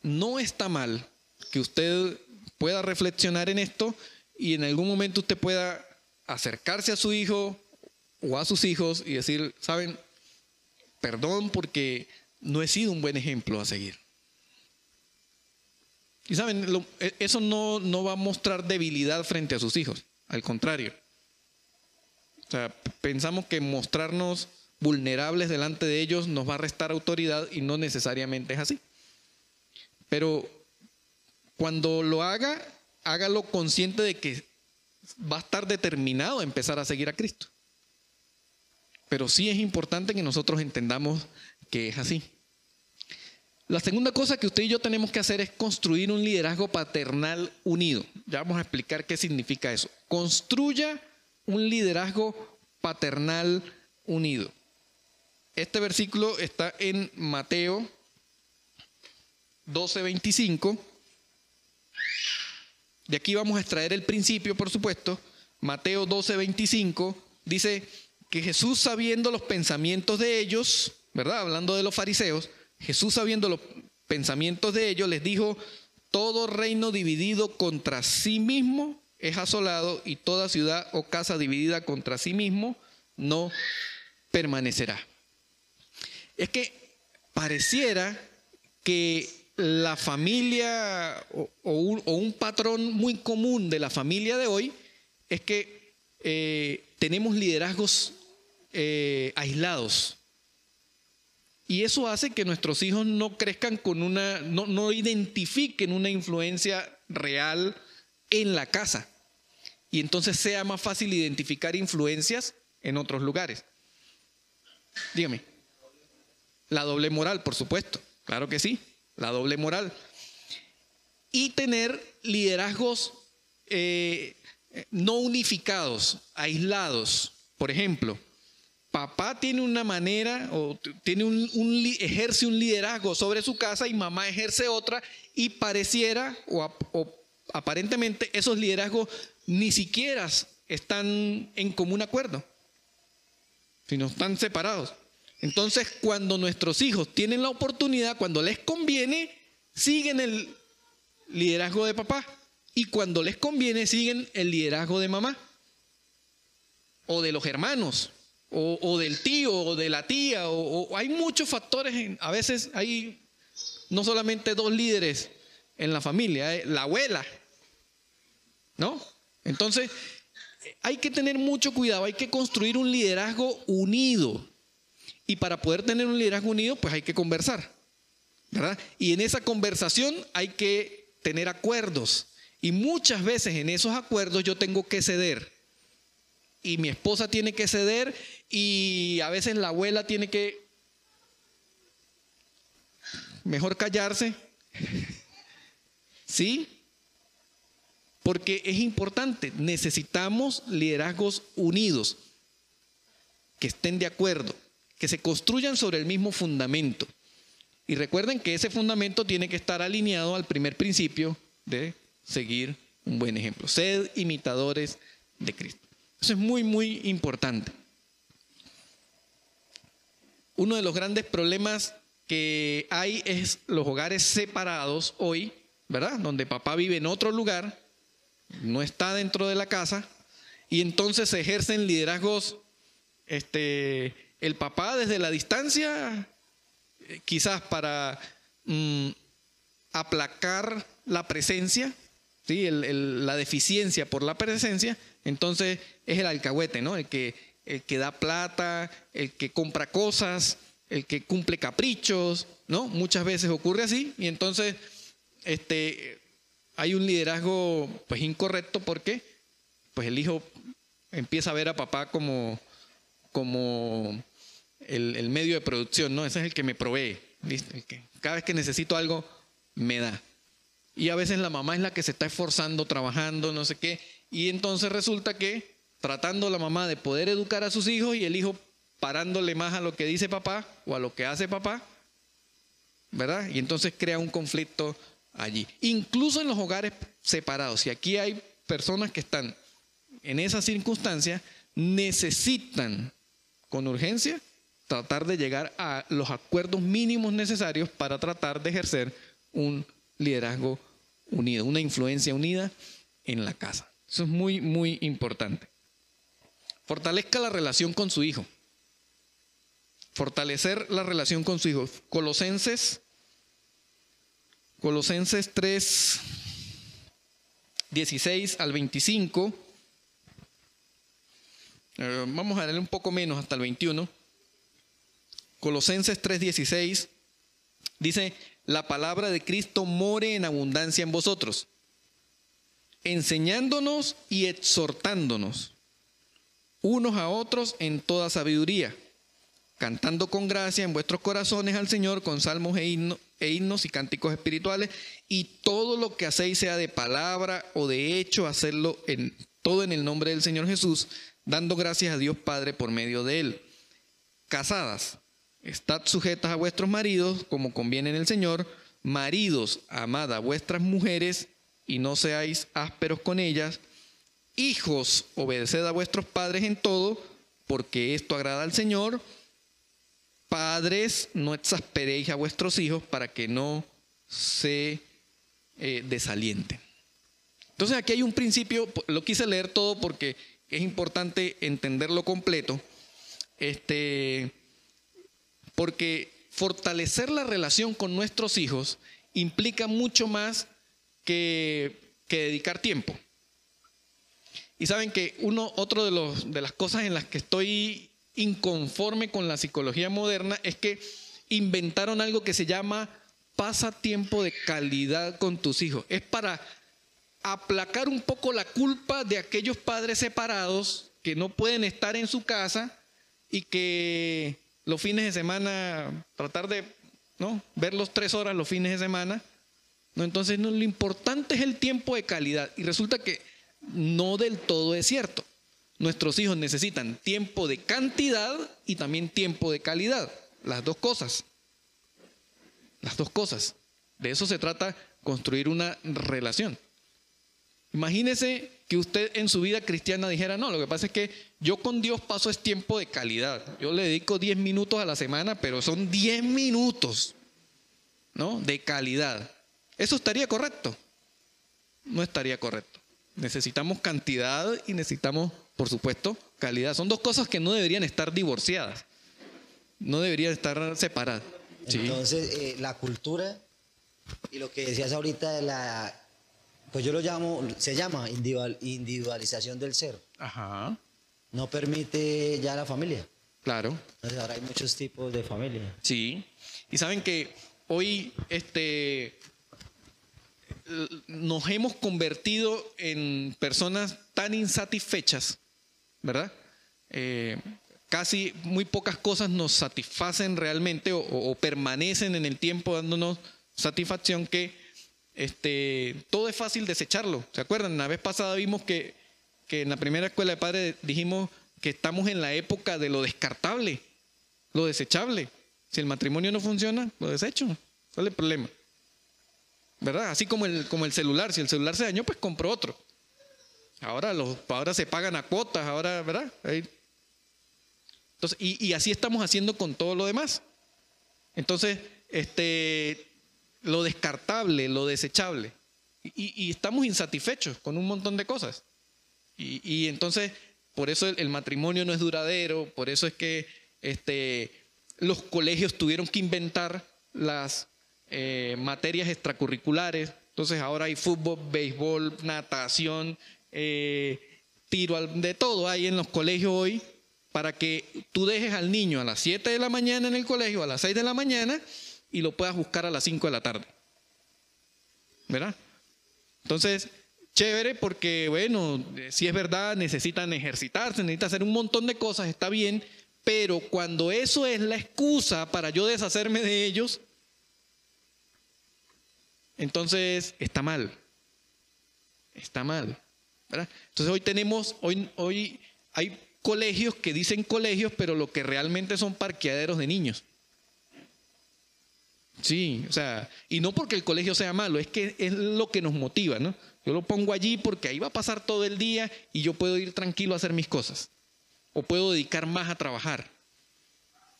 no está mal que usted pueda reflexionar en esto y en algún momento usted pueda acercarse a su hijo o a sus hijos y decir, saben, perdón porque no he sido un buen ejemplo a seguir. Y saben, e, eso no, no va a mostrar debilidad frente a sus hijos, al contrario. O sea, pensamos que mostrarnos vulnerables delante de ellos nos va a restar autoridad y no necesariamente es así. Pero cuando lo haga, hágalo consciente de que va a estar determinado a empezar a seguir a Cristo. Pero sí es importante que nosotros entendamos que es así. La segunda cosa que usted y yo tenemos que hacer es construir un liderazgo paternal unido. Ya vamos a explicar qué significa eso. Construya un liderazgo paternal unido. Este versículo está en Mateo 12:25 de aquí vamos a extraer el principio, por supuesto. Mateo 12, 25 dice que Jesús sabiendo los pensamientos de ellos, ¿verdad? Hablando de los fariseos, Jesús sabiendo los pensamientos de ellos les dijo, todo reino dividido contra sí mismo es asolado y toda ciudad o casa dividida contra sí mismo no permanecerá. Es que pareciera que la familia o, un, patrón muy común de la familia de hoy es que eh, tenemos liderazgos eh, aislados. Y eso hace que nuestros hijos no crezcan con una, no, no identifiquen una influencia real en la casa. Y entonces sea más fácil identificar influencias en otros lugares. Dígame. La doble moral, por supuesto. Claro que sí. La doble moral. Y tener liderazgos eh, no unificados, aislados. Por ejemplo, papá tiene una manera o tiene un, ejerce un liderazgo sobre su casa y mamá ejerce otra y pareciera o, o aparentemente esos liderazgos ni siquiera están en común acuerdo, sino están separados. Entonces, cuando nuestros hijos tienen la oportunidad, cuando les conviene, siguen el liderazgo de papá. Y cuando les conviene, siguen el liderazgo de mamá. O de los hermanos. O, del tío, o de la tía. O, hay muchos factores. a veces hay no solamente dos líderes en la familia, eh, la abuela. ¿No? Entonces, hay que tener mucho cuidado. Hay que construir un liderazgo unido y para poder tener un liderazgo unido, pues hay que conversar. ¿verdad? Y en esa conversación hay que tener acuerdos. Y muchas veces en esos acuerdos yo tengo que ceder. Y mi esposa tiene que ceder y a veces la abuela tiene que mejor callarse. (laughs) ¿Sí? Porque es importante, necesitamos liderazgos unidos, que estén de acuerdo que se construyan sobre el mismo fundamento. Y recuerden que ese fundamento tiene que estar alineado al primer principio de seguir un buen ejemplo. Sed imitadores de Cristo. Eso es muy, muy importante. Uno de los grandes problemas que hay es los hogares separados hoy, ¿verdad? Donde papá vive en otro lugar, no está dentro de la casa, y entonces se ejercen liderazgos este, el papá desde la distancia, eh, quizás para mm, aplacar la presencia, ¿sí? la deficiencia por la presencia, entonces es el alcahuete, ¿no? El que, el que da plata, el que compra cosas, el que cumple caprichos, ¿no? Muchas veces ocurre así y entonces este, hay un liderazgo pues incorrecto porque pues el hijo empieza a ver a papá como, como el, medio de producción, ¿no? Ese es el que me provee. cada vez que necesito algo, me da. Y a veces la mamá es la que se está esforzando, trabajando, no sé qué. Y entonces resulta que tratando la mamá de poder educar a sus hijos y el hijo parándole más a lo que dice papá o a lo que hace papá, ¿verdad? Y entonces crea un conflicto allí. Incluso en los hogares separados, si aquí hay personas que están en esa circunstancia, necesitan con urgencia tratar de llegar a los acuerdos mínimos necesarios para tratar de ejercer un liderazgo unido, una influencia unida en la casa. Eso es muy, muy importante. Fortalezca la relación con su hijo. Fortalecer la relación con su hijo. Colosenses, Colosenses 3, 16 al 25. Eh, vamos a darle un poco menos hasta el 21. Colosenses 3:16 dice, la palabra de Cristo more en abundancia en vosotros, enseñándonos y exhortándonos unos a otros en toda sabiduría, cantando con gracia en vuestros corazones al Señor con salmos e, e himnos y cánticos espirituales, y todo lo que hacéis sea de palabra o de hecho, hacerlo en todo en el nombre del Señor Jesús, dando gracias a Dios Padre por medio de él. Casadas, Estad sujetas a vuestros maridos como conviene en el Señor. Maridos, amad a vuestras mujeres y no seáis ásperos con ellas. Hijos, obedeced a vuestros padres en todo, porque esto agrada al Señor. Padres, no exasperéis a vuestros hijos para que no se eh, desalienten. Entonces aquí hay un principio, lo quise leer todo porque es importante entenderlo completo, este, porque fortalecer la relación con nuestros hijos implica mucho más que, dedicar tiempo. Y saben que uno, otro de, de las cosas en las que estoy inconforme con la psicología moderna es que inventaron algo que se llama pasa tiempo de calidad con tus hijos. Es para aplacar un poco la culpa de aquellos padres separados que no pueden estar en su casa y que los fines de semana tratar de ¿no? verlos tres horas los fines de semana. ¿no? Entonces lo importante es el tiempo de calidad y resulta que no del todo es cierto. Nuestros hijos necesitan tiempo de cantidad y también tiempo de calidad. Las dos cosas. Las dos cosas. De eso se trata construir una relación. Imagínese que usted en su vida cristiana dijera, no, lo que pasa es que yo con Dios paso es tiempo de calidad. Yo le dedico 10 minutos a la semana, pero son 10 minutos, ¿no? De calidad. ¿Eso estaría correcto? No estaría correcto. Necesitamos cantidad y necesitamos, por supuesto, calidad. Son dos cosas que no deberían estar divorciadas. No deberían estar separadas. Entonces, eh, la cultura y lo que decías ahorita de la, pues yo lo llamo, se llama individualización del ser. Ajá. No permite ya la familia. Claro. Entonces ahora hay muchos tipos de familia. Sí. Y saben que hoy este, nos hemos convertido en personas tan insatisfechas, ¿verdad? Eh, casi muy pocas cosas nos satisfacen realmente o, permanecen en el tiempo dándonos satisfacción que este, todo es fácil desecharlo. ¿Se acuerdan? La vez pasada vimos que, en la primera escuela de padres dijimos que estamos en la época de lo descartable, lo desechable. Si el matrimonio no funciona, lo desecho. ¿Cuál es el problema? ¿Verdad? Así como el, como el celular. Si el celular se dañó, pues compro otro. Ahora, los, ahora se pagan a cuotas, ahora, ¿verdad? Y, así estamos haciendo con todo lo demás. Entonces, este, lo descartable, lo desechable. Y, estamos insatisfechos con un montón de cosas. Y, entonces, por eso el, matrimonio no es duradero, por eso es que este, los colegios tuvieron que inventar las eh, materias extracurriculares. Entonces ahora hay fútbol, béisbol, natación, eh, tiro, de todo hay en los colegios hoy para que tú dejes al niño a las 7 de la mañana en el colegio, a las 6 de la mañana, y lo puedas buscar a las 5 de la tarde. ¿Verdad? Entonces, chévere porque, bueno, si es verdad, necesitan ejercitarse, necesitan hacer un montón de cosas, está bien, pero cuando eso es la excusa para yo deshacerme de ellos, entonces está mal. Está mal. ¿verdad? Entonces hoy tenemos, hoy, hoy hay colegios que dicen colegios, pero lo que realmente son parqueaderos de niños. Sí, o sea, y no porque el colegio sea malo, es que es lo que nos motiva, ¿no? Yo lo pongo allí porque ahí va a pasar todo el día y yo puedo ir tranquilo a hacer mis cosas. O puedo dedicar más a trabajar.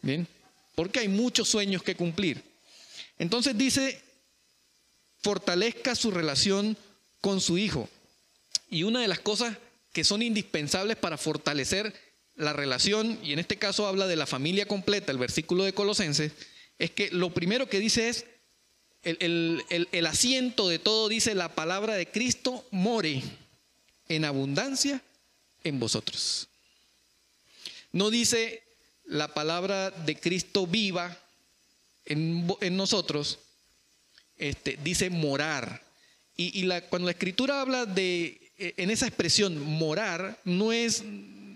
¿Bien? Porque hay muchos sueños que cumplir. Entonces dice, fortalezca su relación con su hijo. Y una de las cosas que son indispensables para fortalecer la relación, y en este caso habla de la familia completa, el versículo de Colosenses, es que lo primero que dice es, el, el asiento de todo dice, la palabra de Cristo more en abundancia en vosotros. No dice la palabra de Cristo viva en, en nosotros, este, dice morar. Y, cuando la escritura habla de eh, en esa expresión morar no es,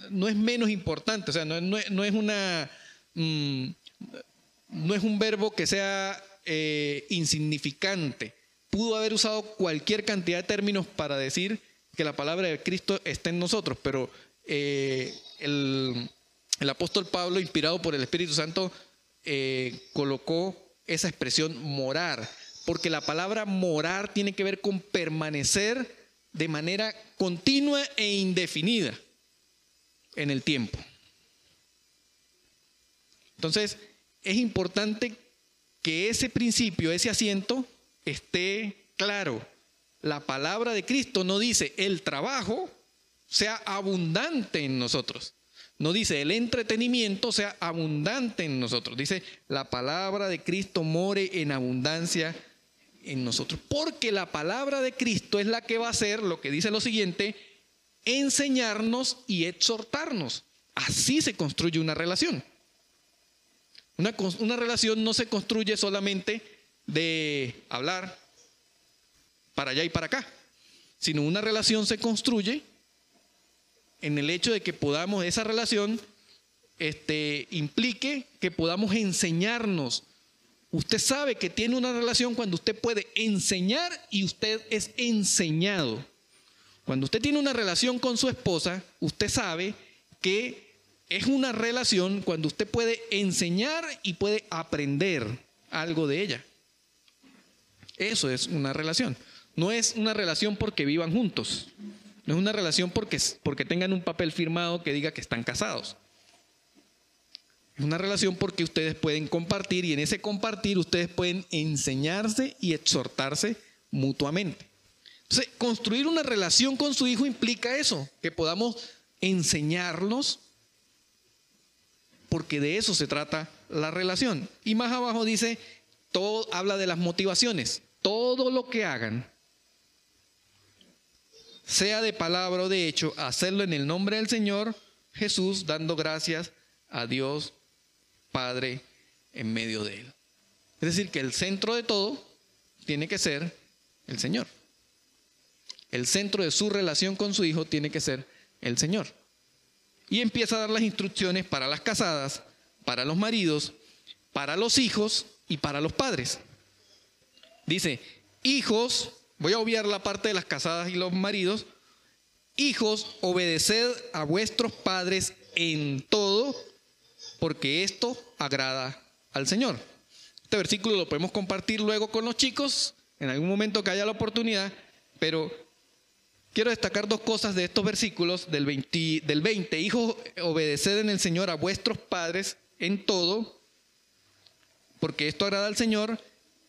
no es menos importante, o sea, no, es una... Mm, no es un verbo que sea eh, insignificante. Pudo haber usado cualquier cantidad de términos para decir que la palabra de Cristo está en nosotros, pero eh, el, apóstol Pablo, inspirado por el Espíritu Santo, colocó esa expresión morar, porque la palabra morar tiene que ver con permanecer de manera continua e indefinida en el tiempo. Entonces, es importante que ese principio, ese asiento, esté claro. La palabra de Cristo no dice el trabajo sea abundante en nosotros. No dice el entretenimiento sea abundante en nosotros. Dice la palabra de Cristo more en abundancia en nosotros. Porque la palabra de Cristo es la que va a hacer lo que dice lo siguiente, enseñarnos y exhortarnos. Así se construye una relación. Una, una relación no se construye solamente de hablar para allá y para acá, sino una relación se construye en el hecho de que podamos, esa relación este, implique que podamos enseñarnos. Usted sabe que tiene una relación cuando usted puede enseñar y usted es enseñado. Cuando usted tiene una relación con su esposa, usted sabe que es una relación cuando usted puede enseñar y puede aprender algo de ella. Eso es una relación. No es una relación porque vivan juntos. No es una relación porque, porque tengan un papel firmado que diga que están casados. Es una relación porque ustedes pueden compartir y en ese compartir ustedes pueden enseñarse y exhortarse mutuamente. Entonces, construir una relación con su hijo implica eso, que podamos enseñarnos, porque de eso se trata la relación. Y más abajo dice, todo habla de las motivaciones. Todo lo que hagan, sea de palabra o de hecho, hacerlo en el nombre del Señor Jesús, dando gracias a Dios Padre en medio de él. Es decir, que el centro de todo tiene que ser el Señor. El centro de su relación con su hijo tiene que ser el Señor. Y empieza a dar las instrucciones para las casadas, para los maridos, para los hijos y para los padres. Dice, hijos, Voy a obviar la parte de las casadas y los maridos. Hijos, obedeced a vuestros padres en todo, porque esto agrada al Señor. Este versículo lo podemos compartir luego con los chicos, en algún momento que haya la oportunidad, pero quiero destacar dos cosas de estos versículos del 20, del 20. Hijos, obedeced en el Señor a vuestros padres en todo, porque esto agrada al Señor.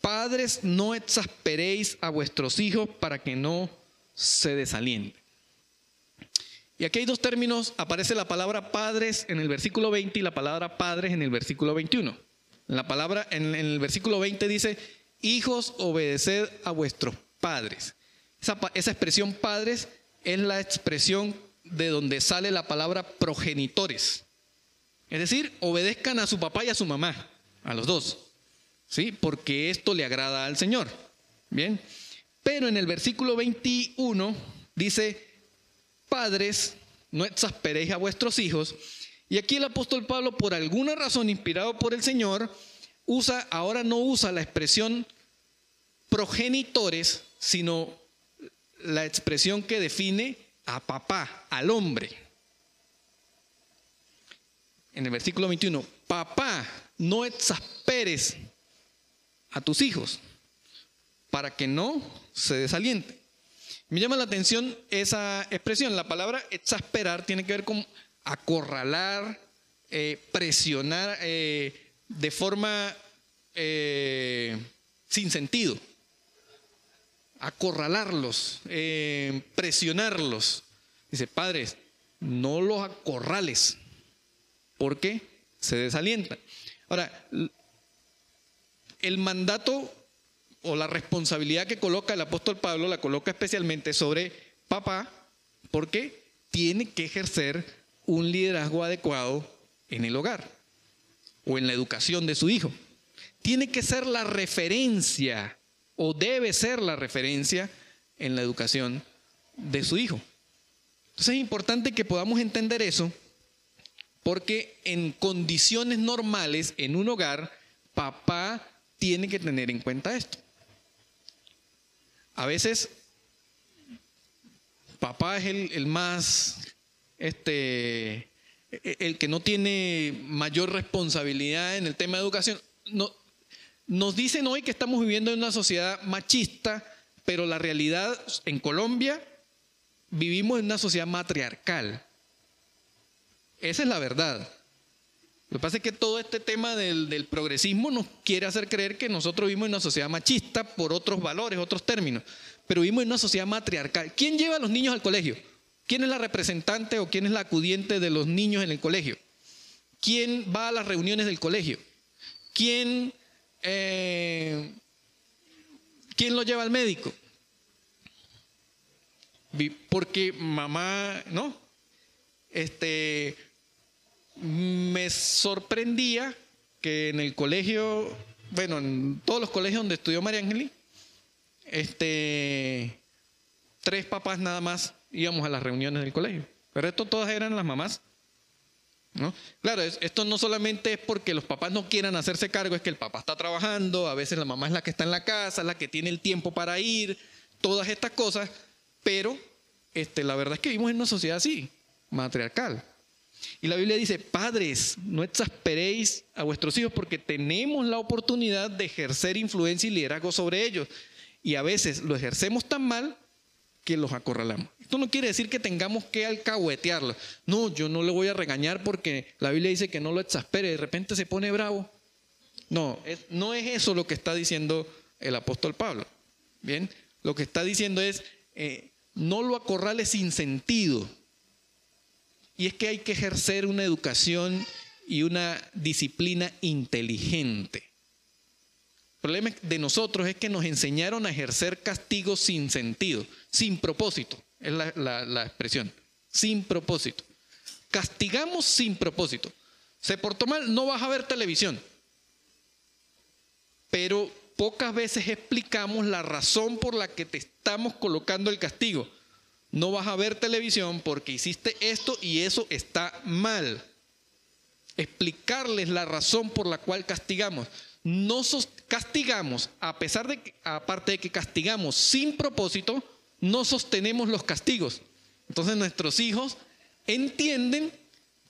Padres, no exasperéis a vuestros hijos para que no se desalienten. Y aquí hay dos términos, aparece la palabra padres en el versículo 20 y la palabra padres en el versículo 21. La palabra en, el versículo 20 dice, hijos, obedeced a vuestros padres. Esa, esa expresión padres es la expresión de donde sale la palabra progenitores. Es decir, obedezcan a su papá y a su mamá, a los dos. ¿sí? Porque esto le agrada al Señor. Bien. Pero en el versículo 21 dice, padres, no exasperéis a vuestros hijos. Y aquí el apóstol Pablo, por alguna razón, inspirado por el Señor, usa, ahora no usa la expresión progenitores, sino la expresión que define a papá, al hombre. En el versículo 21, papá, no exasperes a tus hijos para que no se desalienten. Me llama la atención esa expresión. La palabra exasperar tiene que ver con acorralar, eh, presionar eh, de forma eh, sin sentido. Acorralarlos, presionarlos. Dice, padres, no los acorrales, porque se desalientan. Ahora, el mandato o la responsabilidad que coloca el apóstol Pablo la coloca especialmente sobre papá porque tiene que ejercer un liderazgo adecuado en el hogar o en la educación de su hijo. Tiene que ser la referencia o debe ser la referencia en la educación de su hijo. Entonces es importante que podamos entender eso porque en condiciones normales en un hogar, papá tiene que tener en cuenta esto. A veces, papá es el, más, este, el que no tiene mayor responsabilidad en el tema de educación. No, nos dicen hoy que estamos viviendo en una sociedad machista, pero la realidad en Colombia vivimos en una sociedad matriarcal. Esa es la verdad. Lo que pasa es que todo este tema del, progresismo nos quiere hacer creer que nosotros vivimos en una sociedad machista por otros valores, otros términos, pero vivimos en una sociedad matriarcal. ¿Quién lleva a los niños al colegio? ¿Quién es la representante o quién es la acudiente de los niños en el colegio? ¿Quién va a las reuniones del colegio? ¿Quién, eh, ¿quién lo lleva al médico? Porque mamá, ¿no? Este, me sorprendía que en el colegio, bueno, en todos los colegios donde estudió María Ángel, este, tres papás nada más íbamos a las reuniones del colegio. Pero esto todas eran las mamás. Claro, esto no solamente es porque los papás no quieran hacerse cargo, es que el papá está trabajando, a veces la mamá es la que está en la casa, la que tiene el tiempo para ir, todas estas cosas, pero este, la verdad es que vivimos en una sociedad así, matriarcal. Y la Biblia dice, padres, no exasperéis a vuestros hijos porque tenemos la oportunidad de ejercer influencia y liderazgo sobre ellos. Y a veces lo ejercemos tan mal que los acorralamos. Esto no quiere decir que tengamos que alcahuetearlo. No, yo no le voy a regañar porque la Biblia dice que no lo exaspere, de repente se pone bravo. No, no es eso lo que está diciendo el apóstol Pablo. Bien, lo que está diciendo es, eh, no lo acorrales sin sentido. Y es que hay que ejercer una educación y una disciplina inteligente. El problema de nosotros es que nos enseñaron a ejercer castigos sin sentido, sin propósito, es la, expresión, sin propósito. Castigamos sin propósito. Se portó mal, no vas a ver televisión. Pero pocas veces explicamos la razón por la que te estamos colocando el castigo. No vas a ver televisión porque hiciste esto y eso está mal. Explicarles la razón por la cual castigamos no castigamos, a pesar de que, aparte de que castigamos sin propósito, no sostenemos los castigos. Entonces nuestros hijos entienden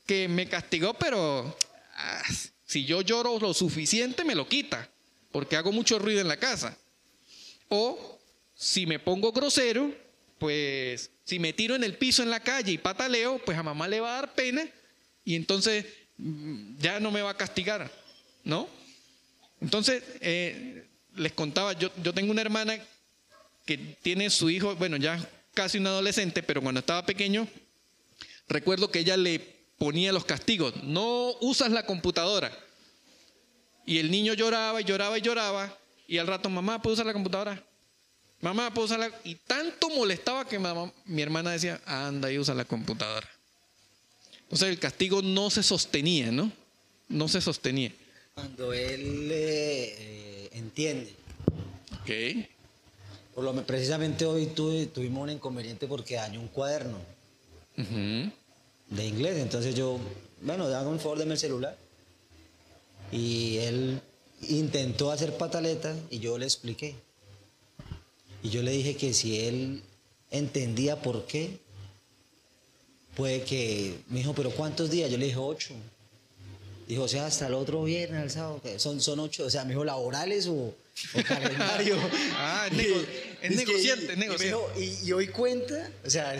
que me castigó, pero ah, si yo lloro lo suficiente me lo quita, porque hago mucho ruido en la casa. O si me pongo grosero, pues si me tiro en el piso en la calle y pataleo, pues a mamá le va a dar pena y entonces mm, ya no me va a castigar, ¿no? Entonces, eh, les contaba, yo, tengo una hermana que tiene su hijo, bueno, ya casi un adolescente, pero cuando estaba pequeño, recuerdo que ella le ponía los castigos, no usas la computadora. Y el niño lloraba y lloraba y lloraba, y al rato, mamá, ¿puedo usar la computadora? Mamá, ¿puedo usar Y tanto molestaba que mi hermana decía, anda y usa la computadora. Entonces el castigo no se sostenía, ¿no? No se sostenía. Cuando él eh, entiende. Ok. Por lo precisamente hoy tuvimos un inconveniente porque dañó un cuaderno de inglés. Entonces yo, bueno, hago un favor de el celular. Y él intentó hacer pataleta y yo le expliqué. Y yo le dije que si él entendía por qué, puede que, me dijo, pero ¿cuántos días? Yo le dije ocho. Dijo, o sea, hasta el otro viernes, el sábado, son, son ocho, o sea, me dijo, laborales o, (laughs) calendario. ah, es, negociante, es negociante. Y, y, hoy cuenta, o sea,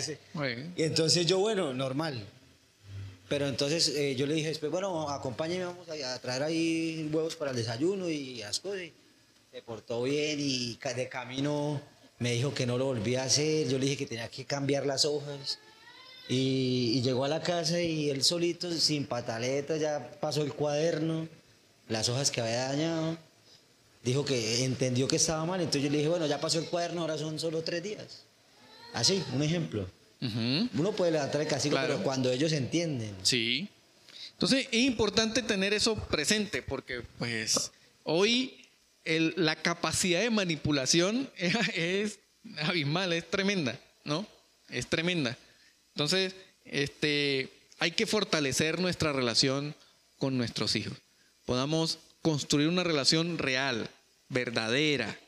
y entonces yo, bueno, normal. Pero entonces eh, yo le dije después, bueno, acompáñeme, vamos a, traer ahí huevos para el desayuno y las cosas. se portó bien y de camino me dijo que no lo volvía a hacer. Yo le dije que tenía que cambiar las hojas. Y, llegó a la casa y él solito, sin pataleta, ya pasó el cuaderno, las hojas que había dañado. Dijo que entendió que estaba mal, entonces yo le dije, bueno, ya pasó el cuaderno, ahora son solo tres días. Así, un ejemplo. Uno puede levantar el castigo, pero cuando ellos entienden. Sí. Entonces es importante tener eso presente, porque pues hoy la capacidad de manipulación es, (laughs) es abismal, es tremenda, ¿no? Es tremenda. Entonces, este, hay que fortalecer nuestra relación con nuestros hijos. Podamos construir una relación real, verdadera,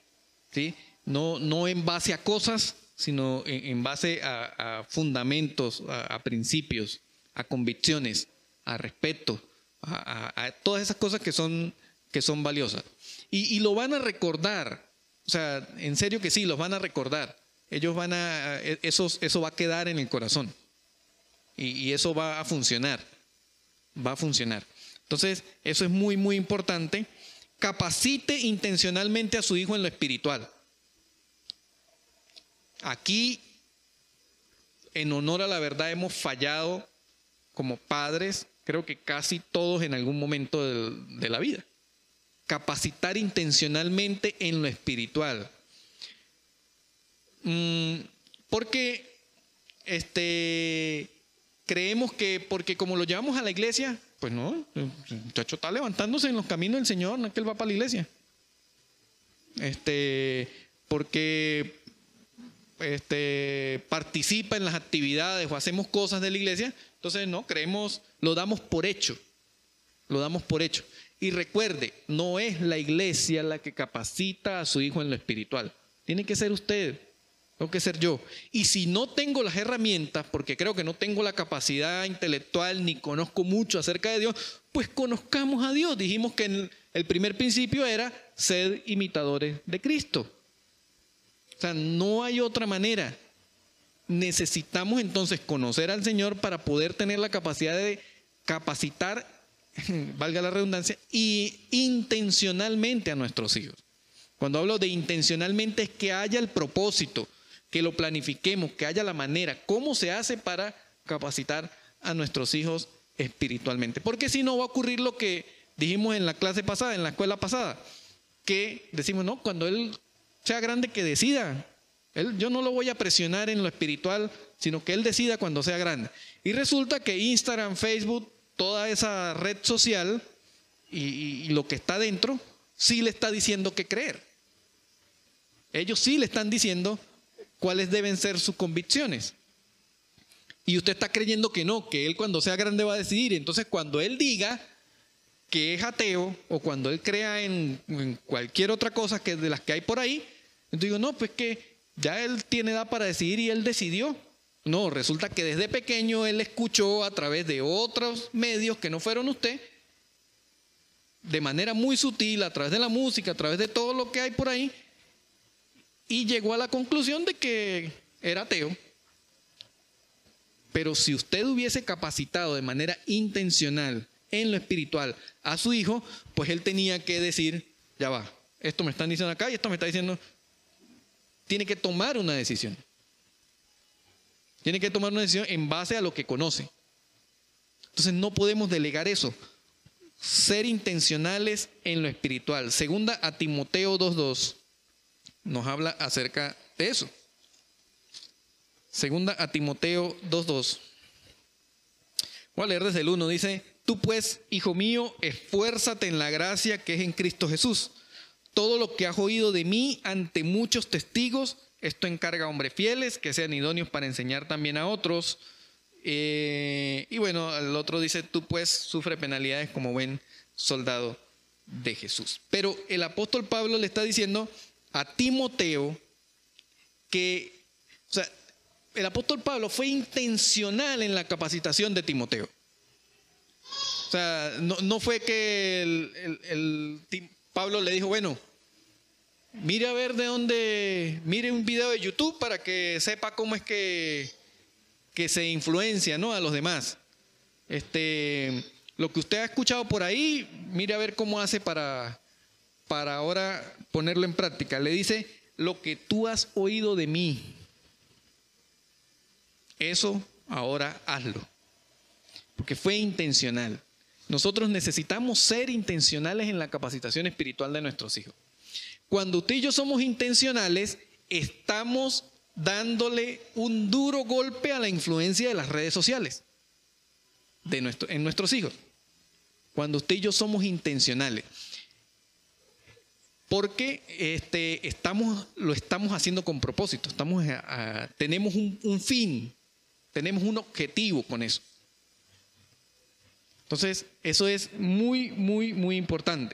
¿sí? No, no en base a cosas, sino en, base a, fundamentos, a, principios, a convicciones, a respeto, a, todas esas cosas que son, que son valiosas. Y, lo van a recordar. O sea, en serio que sí, los van a recordar. Ellos van a, e, eso, eso va a quedar en el corazón. Y, y eso va a funcionar. Va a funcionar. Entonces, eso es muy, muy importante. Capacite intencionalmente a su hijo en lo espiritual. Aquí, en honor a la verdad, hemos fallado como padres, creo que casi todos en algún momento de, la vida. Capacitar intencionalmente en lo espiritual. Mm, porque este, creemos que porque como lo llevamos a la iglesia, pues no, el muchacho está levantándose en los caminos del Señor, no es que él va para la iglesia. Este, porque este, participa en las actividades o hacemos cosas de la iglesia, entonces no, creemos, lo damos por hecho, lo damos por hecho. Y recuerde, no es la iglesia la que capacita a su hijo en lo espiritual, tiene que ser usted, tengo que ser yo. Y si no tengo las herramientas, porque creo que no tengo la capacidad intelectual ni conozco mucho acerca de Dios, pues conozcamos a Dios. Dijimos que el primer principio era ser imitadores de Cristo. O sea, no hay otra manera. Necesitamos entonces conocer al Señor para poder tener la capacidad de capacitar, (laughs) valga la redundancia, y intencionalmente a nuestros hijos. Cuando hablo de intencionalmente es que haya el propósito, que lo planifiquemos, que haya la manera, cómo se hace para capacitar a nuestros hijos espiritualmente. Porque si no va a ocurrir lo que dijimos en la clase pasada, en la escuela pasada, que decimos, no, cuando él sea grande que decida. Él, yo no lo voy a presionar en lo espiritual, sino que él decida cuando sea grande. Y resulta que Instagram, Facebook, toda esa red social y, lo que está dentro, sí le está diciendo qué creer. Ellos sí le están diciendo cuáles deben ser sus convicciones. Y usted está creyendo que no, que él cuando sea grande va a decidir. Entonces cuando él diga, que es ateo o cuando él crea en, cualquier otra cosa que de las que hay por ahí, entonces digo, no, pues que ya él tiene edad para decidir y él decidió. No, resulta que desde pequeño él escuchó a través de otros medios que no fueron usted, de manera muy sutil, a través de la música, a través de todo lo que hay por ahí, y llegó a la conclusión de que era ateo. Pero si usted hubiese capacitado de manera intencional en lo espiritual a su hijo, pues él tenía que decir, ya va, esto me están diciendo acá y esto me está diciendo, tiene que tomar una decisión. Tiene que tomar una decisión en base a lo que conoce. Entonces no podemos delegar eso. Ser intencionales en lo espiritual. Segunda a Timoteo 2.2 nos habla acerca de eso. Segunda a Timoteo 2.2. Voy a leer desde el 1. Dice, tú pues, hijo mío, esfuérzate en la gracia que es en Cristo Jesús todo lo que has oído de mí ante muchos testigos, esto encarga a hombres fieles que sean idóneos para enseñar también a otros. Eh, y bueno, el otro dice, tú pues sufre penalidades como buen soldado de Jesús. Pero el apóstol Pablo le está diciendo a Timoteo que, o sea, el apóstol Pablo fue intencional en la capacitación de Timoteo. O sea, no, fue que el, Pablo le dijo, bueno, mire a ver de dónde, mire un video de YouTube para que sepa cómo es que, que se influencia ¿no? a los demás. Este, lo que usted ha escuchado por ahí, mire a ver cómo hace para, para ahora ponerlo en práctica. Le dice, lo que tú has oído de mí, eso ahora hazlo. Porque fue intencional. Nosotros necesitamos ser intencionales en la capacitación espiritual de nuestros hijos. Cuando usted y yo somos intencionales, estamos dándole un duro golpe a la influencia de las redes sociales de en nuestros hijos. Cuando usted y yo somos intencionales. Porque este, estamos, lo estamos haciendo con propósito. Estamos tenemos un fin, tenemos un objetivo con eso. Entonces, eso es muy, muy, muy importante.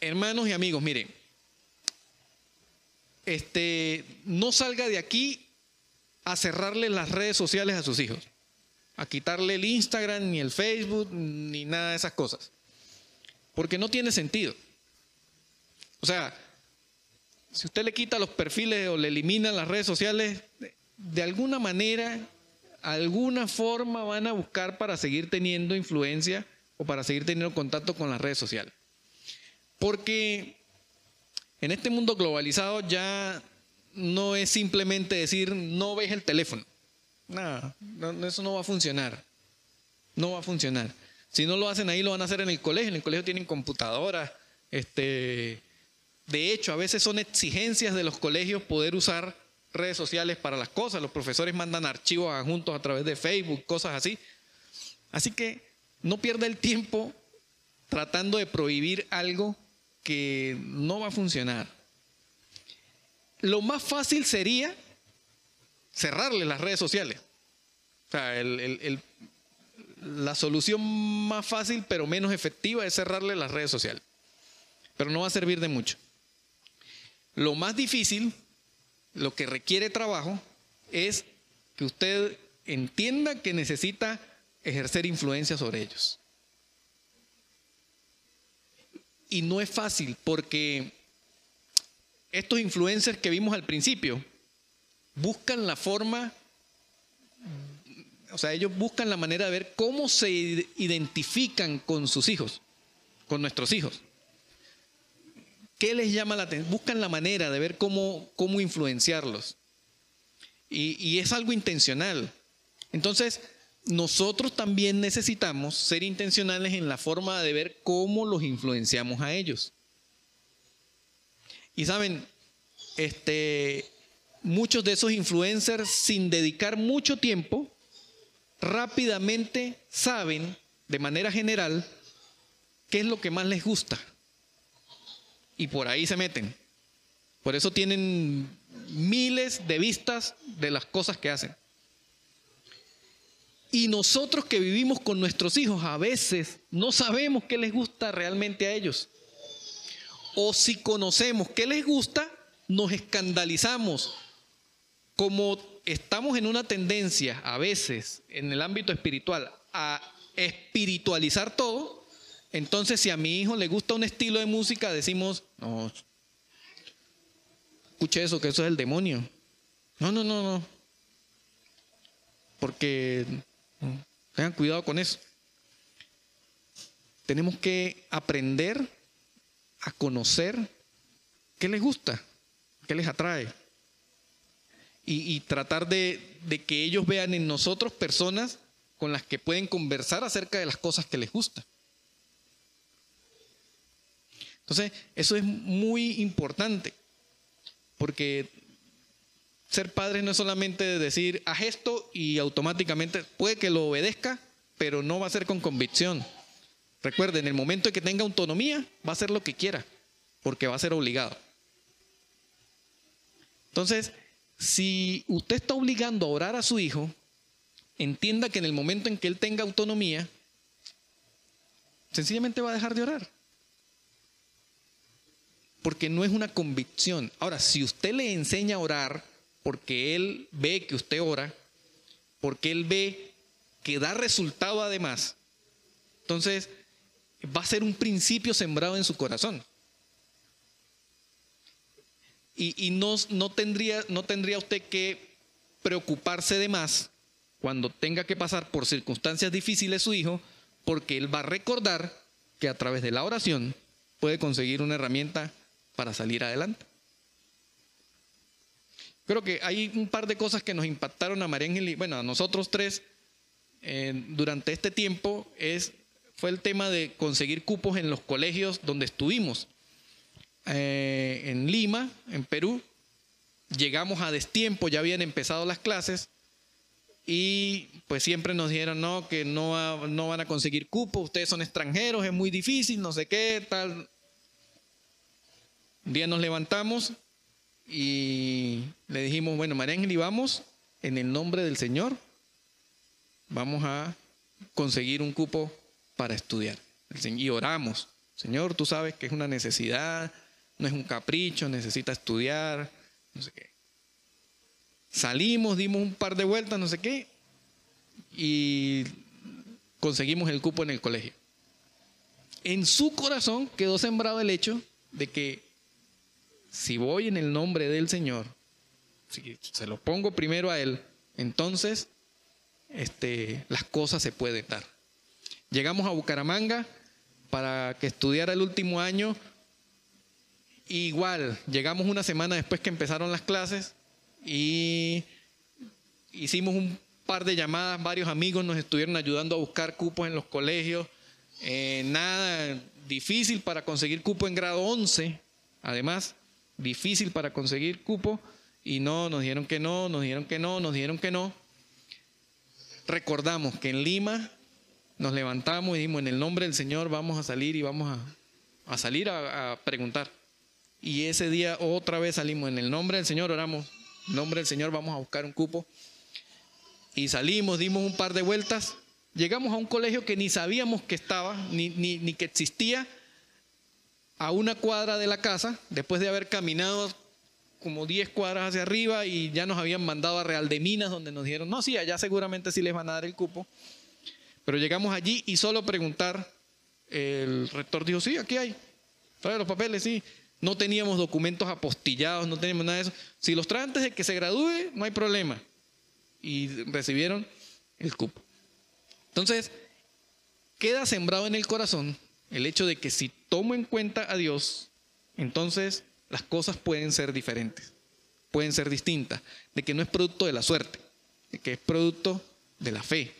Hermanos y amigos, miren, este, no salga de aquí a cerrarle las redes sociales a sus hijos, a quitarle el Instagram, ni el Facebook, ni nada de esas cosas. Porque no tiene sentido. O sea, si usted le quita los perfiles o le elimina las redes sociales, de alguna manera, alguna forma van a buscar para seguir teniendo influencia o para seguir teniendo contacto con las redes sociales. Porque en este mundo globalizado ya no es simplemente decir no ves el teléfono. Nada, eso no va a funcionar. No va a funcionar. Si no lo hacen ahí, lo van a hacer en el colegio. En el colegio tienen computadoras. Este, de hecho, a veces son exigencias de los colegios poder usar redes sociales para las cosas. Los profesores mandan archivos adjuntos a través de Facebook, cosas así. Así que no pierda el tiempo tratando de prohibir algo que no va a funcionar. Lo más fácil sería cerrarle las redes sociales. O sea, la solución más fácil pero menos efectiva es cerrarle las redes sociales. Pero no va a servir de mucho. Lo más difícil, lo que requiere trabajo, es que usted entienda que necesita ejercer influencia sobre ellos. Y no es fácil porque estos influencers que vimos al principio buscan la forma, o sea, ellos buscan la manera de ver cómo se identifican con sus hijos, con nuestros hijos. ¿Qué les llama la atención? Buscan la manera de ver cómo, cómo influenciarlos. Y, y es algo intencional. Entonces, nosotros también necesitamos ser intencionales en la forma de ver cómo los influenciamos a ellos. Y saben, este, muchos de esos influencers, sin dedicar mucho tiempo, rápidamente saben, de manera general, qué es lo que más les gusta. Y por ahí se meten. Por eso tienen miles de vistas de las cosas que hacen. Y nosotros que vivimos con nuestros hijos a veces no sabemos qué les gusta realmente a ellos. O si conocemos qué les gusta, nos escandalizamos. Como estamos en una tendencia a veces en el ámbito espiritual a espiritualizar todo, entonces si a mi hijo le gusta un estilo de música, decimos, no, escuche eso, que eso es el demonio. No, no, no, no. Porque Tengan cuidado con eso. Tenemos que aprender a conocer qué les gusta, qué les atrae. Y, tratar de, que ellos vean en nosotros personas con las que pueden conversar acerca de las cosas que les gusta. Entonces, eso es muy importante, porque ser padre no es solamente decir, haz esto y automáticamente puede que lo obedezca, pero no va a ser con convicción. Recuerden, en el momento en que tenga autonomía, va a hacer lo que quiera, porque va a ser obligado. Entonces, si usted está obligando a orar a su hijo, entienda que en el momento en que él tenga autonomía, sencillamente va a dejar de orar. Porque no es una convicción. Ahora, si usted le enseña a orar, porque Él ve que usted ora, porque Él ve que da resultado además, entonces va a ser un principio sembrado en su corazón. Y, no, no, tendría, no tendría usted que preocuparse de más cuando tenga que pasar por circunstancias difíciles su hijo, porque él va a recordar que a través de la oración puede conseguir una herramienta para salir adelante. Creo que hay un par de cosas que nos impactaron a María Ángel y, bueno, a nosotros tres eh, durante este tiempo es, fue el tema de conseguir cupos en los colegios donde estuvimos. Eh, en Lima, en Perú, llegamos a destiempo, ya habían empezado las clases y pues siempre nos dijeron no, que no, no van a conseguir cupos, ustedes son extranjeros, es muy difícil, no sé qué, tal. Un día nos levantamos y le dijimos, bueno, María Ángel, vamos en el nombre del Señor, vamos a conseguir un cupo para estudiar. Y oramos, Señor, tú sabes que es una necesidad, no es un capricho, necesita estudiar, no sé qué. Salimos, dimos un par de vueltas, no sé qué, y conseguimos el cupo en el colegio. en su corazón quedó sembrado el hecho de que si voy en el nombre del Señor, si se lo pongo primero a Él, entonces este, las cosas se pueden dar. Llegamos a Bucaramanga para que estudiara el último año. Igual, llegamos una semana después que empezaron las clases y hicimos un par de llamadas, varios amigos nos estuvieron ayudando a buscar cupos en los colegios. Eh, nada difícil para conseguir cupo en grado 11, además, difícil para conseguir cupo. Y no, nos dijeron que no, nos dijeron que no, nos dijeron que no. Recordamos que en Lima nos levantamos y dijimos, en el nombre del Señor vamos a salir y vamos a, salir a, a, preguntar. Y ese día otra vez salimos, en el nombre del Señor oramos, en nombre del Señor vamos a buscar un cupo. Y salimos, dimos un par de vueltas, llegamos a un colegio que ni sabíamos que estaba, ni, ni, ni que existía, a una cuadra de la casa, después de haber caminado como 10 cuadras hacia arriba y ya nos habían mandado a Real de Minas, donde nos dijeron, no, sí, allá seguramente sí les van a dar el cupo. Pero llegamos allí y solo preguntar, el rector dijo, sí, aquí hay, trae los papeles, sí. No teníamos documentos apostillados, no teníamos nada de eso. Si los trae antes de que se gradúe, no hay problema. Y recibieron el cupo. Entonces, queda sembrado en el corazón el hecho de que si tomo en cuenta a Dios, entonces las cosas pueden ser diferentes, pueden ser distintas, de que no es producto de la suerte, de que es producto de la fe.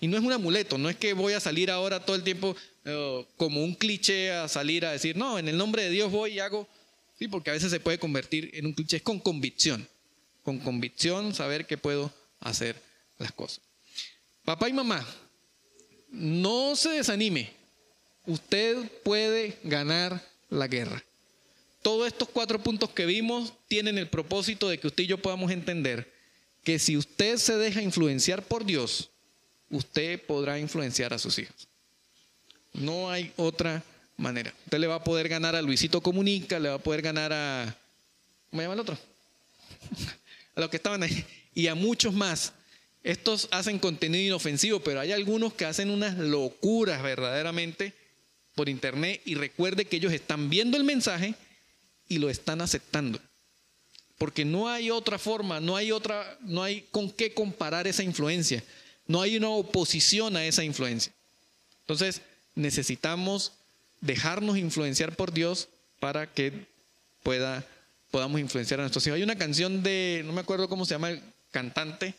Y no es un amuleto, no es que voy a salir ahora todo el tiempo eh, como un cliché a salir a decir, no, en el nombre de Dios voy y hago, sí, porque a veces se puede convertir en un cliché, es con convicción, con convicción saber que puedo hacer las cosas. Papá y mamá, no se desanime, usted puede ganar la guerra. Todos estos cuatro puntos que vimos tienen el propósito de que usted y yo podamos entender que si usted se deja influenciar por Dios, usted podrá influenciar a sus hijos. No hay otra manera. Usted le va a poder ganar a Luisito Comunica, le va a poder ganar a... ¿Cómo llama el otro? (laughs) a los que estaban ahí. Y a muchos más. Estos hacen contenido inofensivo, pero hay algunos que hacen unas locuras verdaderamente por internet y recuerde que ellos están viendo el mensaje y lo están aceptando. Porque no hay otra forma, no hay otra, no hay con qué comparar esa influencia. No hay una oposición a esa influencia. Entonces, necesitamos dejarnos influenciar por Dios para que pueda, podamos influenciar a nuestros hijos. Hay una canción de, no me acuerdo cómo se llama el cantante,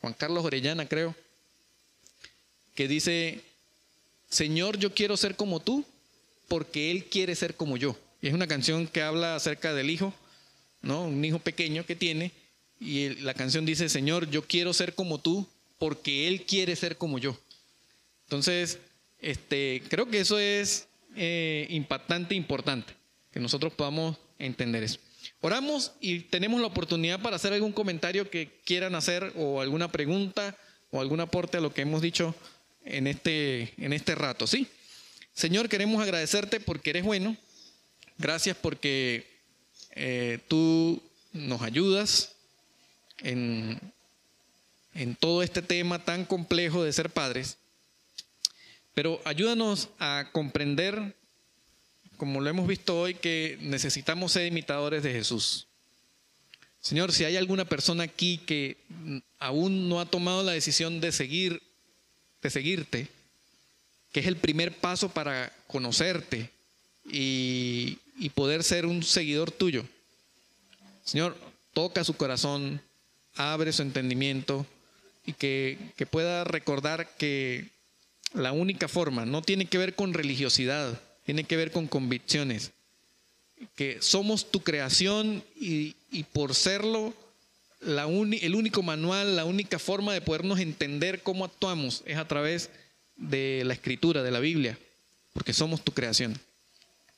Juan Carlos Orellana, creo, que dice, Señor, yo quiero ser como tú, porque Él quiere ser como yo. Y es una canción que habla acerca del hijo, ¿no? Un hijo pequeño que tiene, y la canción dice, Señor, yo quiero ser como tú, porque Él quiere ser como yo. Entonces, este, creo que eso es eh, impactante, importante, que nosotros podamos entender eso. Oramos y tenemos la oportunidad para hacer algún comentario que quieran hacer o alguna pregunta o algún aporte a lo que hemos dicho en este, en este rato, ¿sí? Señor, queremos agradecerte porque eres bueno. Gracias porque eh, tú nos ayudas en, en todo este tema tan complejo de ser padres, pero ayúdanos a comprender, como lo hemos visto hoy, que necesitamos ser imitadores de Jesús. Señor, si hay alguna persona aquí que aún no ha tomado la decisión de seguir, de seguirte, que es el primer paso para conocerte y, y poder ser un seguidor tuyo. Señor, toca su corazón, abre su entendimiento, y que, pueda recordar que la única forma no tiene que ver con religiosidad, tiene que ver con convicciones, que somos tu creación y, por serlo, la el único manual, la única forma de podernos entender cómo actuamos es a través de la escritura, de la Biblia, porque somos tu creación.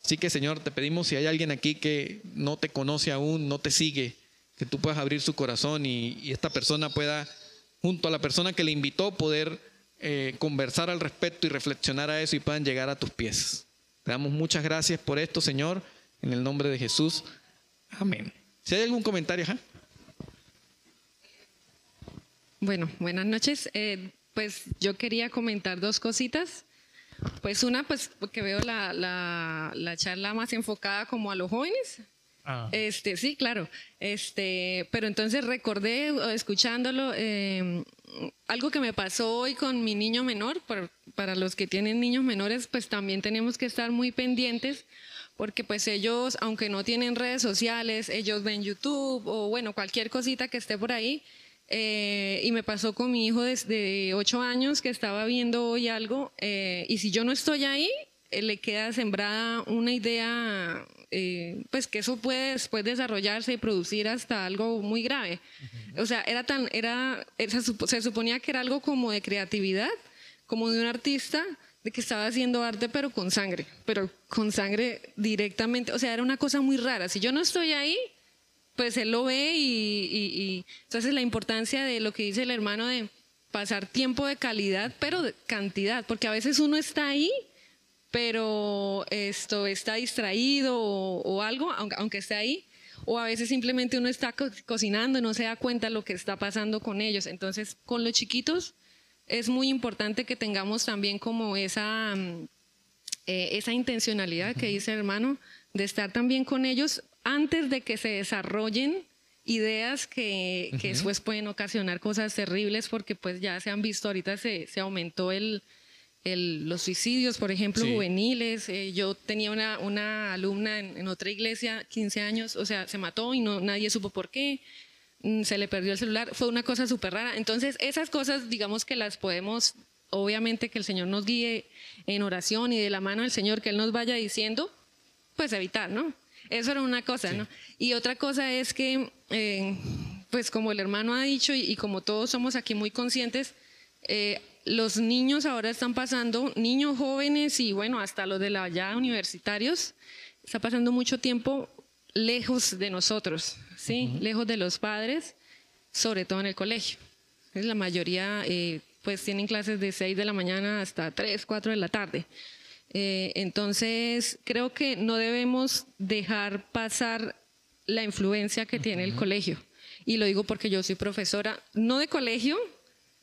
Así que Señor, te pedimos si hay alguien aquí que no te conoce aún, no te sigue, que tú puedas abrir su corazón y esta persona pueda junto a la persona que le invitó, poder eh, conversar al respecto y reflexionar a eso y puedan llegar a tus pies. Te damos muchas gracias por esto, Señor, en el nombre de Jesús. Amén. Si hay algún comentario, Bueno, buenas noches. Eh, pues yo quería comentar dos cositas. Pues una, pues porque veo la, la charla más enfocada como a los jóvenes. Ah. Este, sí, claro. Este, pero entonces recordé, escuchándolo, em, algo que me pasó hoy con mi niño menor. para los que tienen niños menores, pues también tenemos que estar muy pendientes porque pues ellos, aunque no tienen redes sociales, ellos ven YouTube o bueno, cualquier cosita que esté por ahí. Eh, y me pasó con mi hijo de, ocho años que estaba viendo hoy algo eh, y si yo no estoy ahí, eh, le queda sembrada una idea, pues que eso puede después desarrollarse y producir hasta algo muy grave. O sea, era tan, era, se suponía que era algo como de creatividad, como de un artista, de que estaba haciendo arte pero con sangre, pero con sangre directamente, o sea, era una cosa muy rara. Si yo no estoy ahí, pues él lo ve y, entonces la importancia de lo que dice el hermano de pasar tiempo de calidad, pero de cantidad, porque a veces uno está ahí, pero esto está distraído o, algo, aunque, aunque esté ahí, o a veces simplemente uno está cocinando y no se da cuenta de lo que está pasando con ellos. Entonces, con los chiquitos, es muy importante que tengamos también como esa, mm, eh, esa intencionalidad que dice el hermano, de estar también con ellos antes de que se desarrollen ideas que, después pueden ocasionar cosas terribles porque pues ya se han visto, ahorita se, se aumentó el, los suicidios, por ejemplo, juveniles. Eh, yo tenía una, una alumna en, en, otra iglesia, 15 años, o sea, se mató y no, nadie supo por qué. Mm, se le perdió el celular, fue una cosa súper rara. Entonces, esas cosas, digamos que las podemos, obviamente que el Señor nos guíe en oración y de la mano del Señor, que Él nos vaya diciendo, pues evitar, ¿no? Eso era una cosa, ¿no? Y otra cosa es que, eh, pues como el hermano ha dicho y, como todos somos aquí muy conscientes, eh, los niños ahora están pasando, niños jóvenes y bueno, hasta los de la ya universitarios, está pasando mucho tiempo lejos de nosotros, ¿sí? Lejos de los padres, sobre todo en el colegio. La mayoría eh, pues tienen clases de 6 de la mañana hasta 3, 4 de la tarde. Eh, entonces, creo que no debemos dejar pasar la influencia que tiene el colegio. Y lo digo porque yo soy profesora, no de colegio,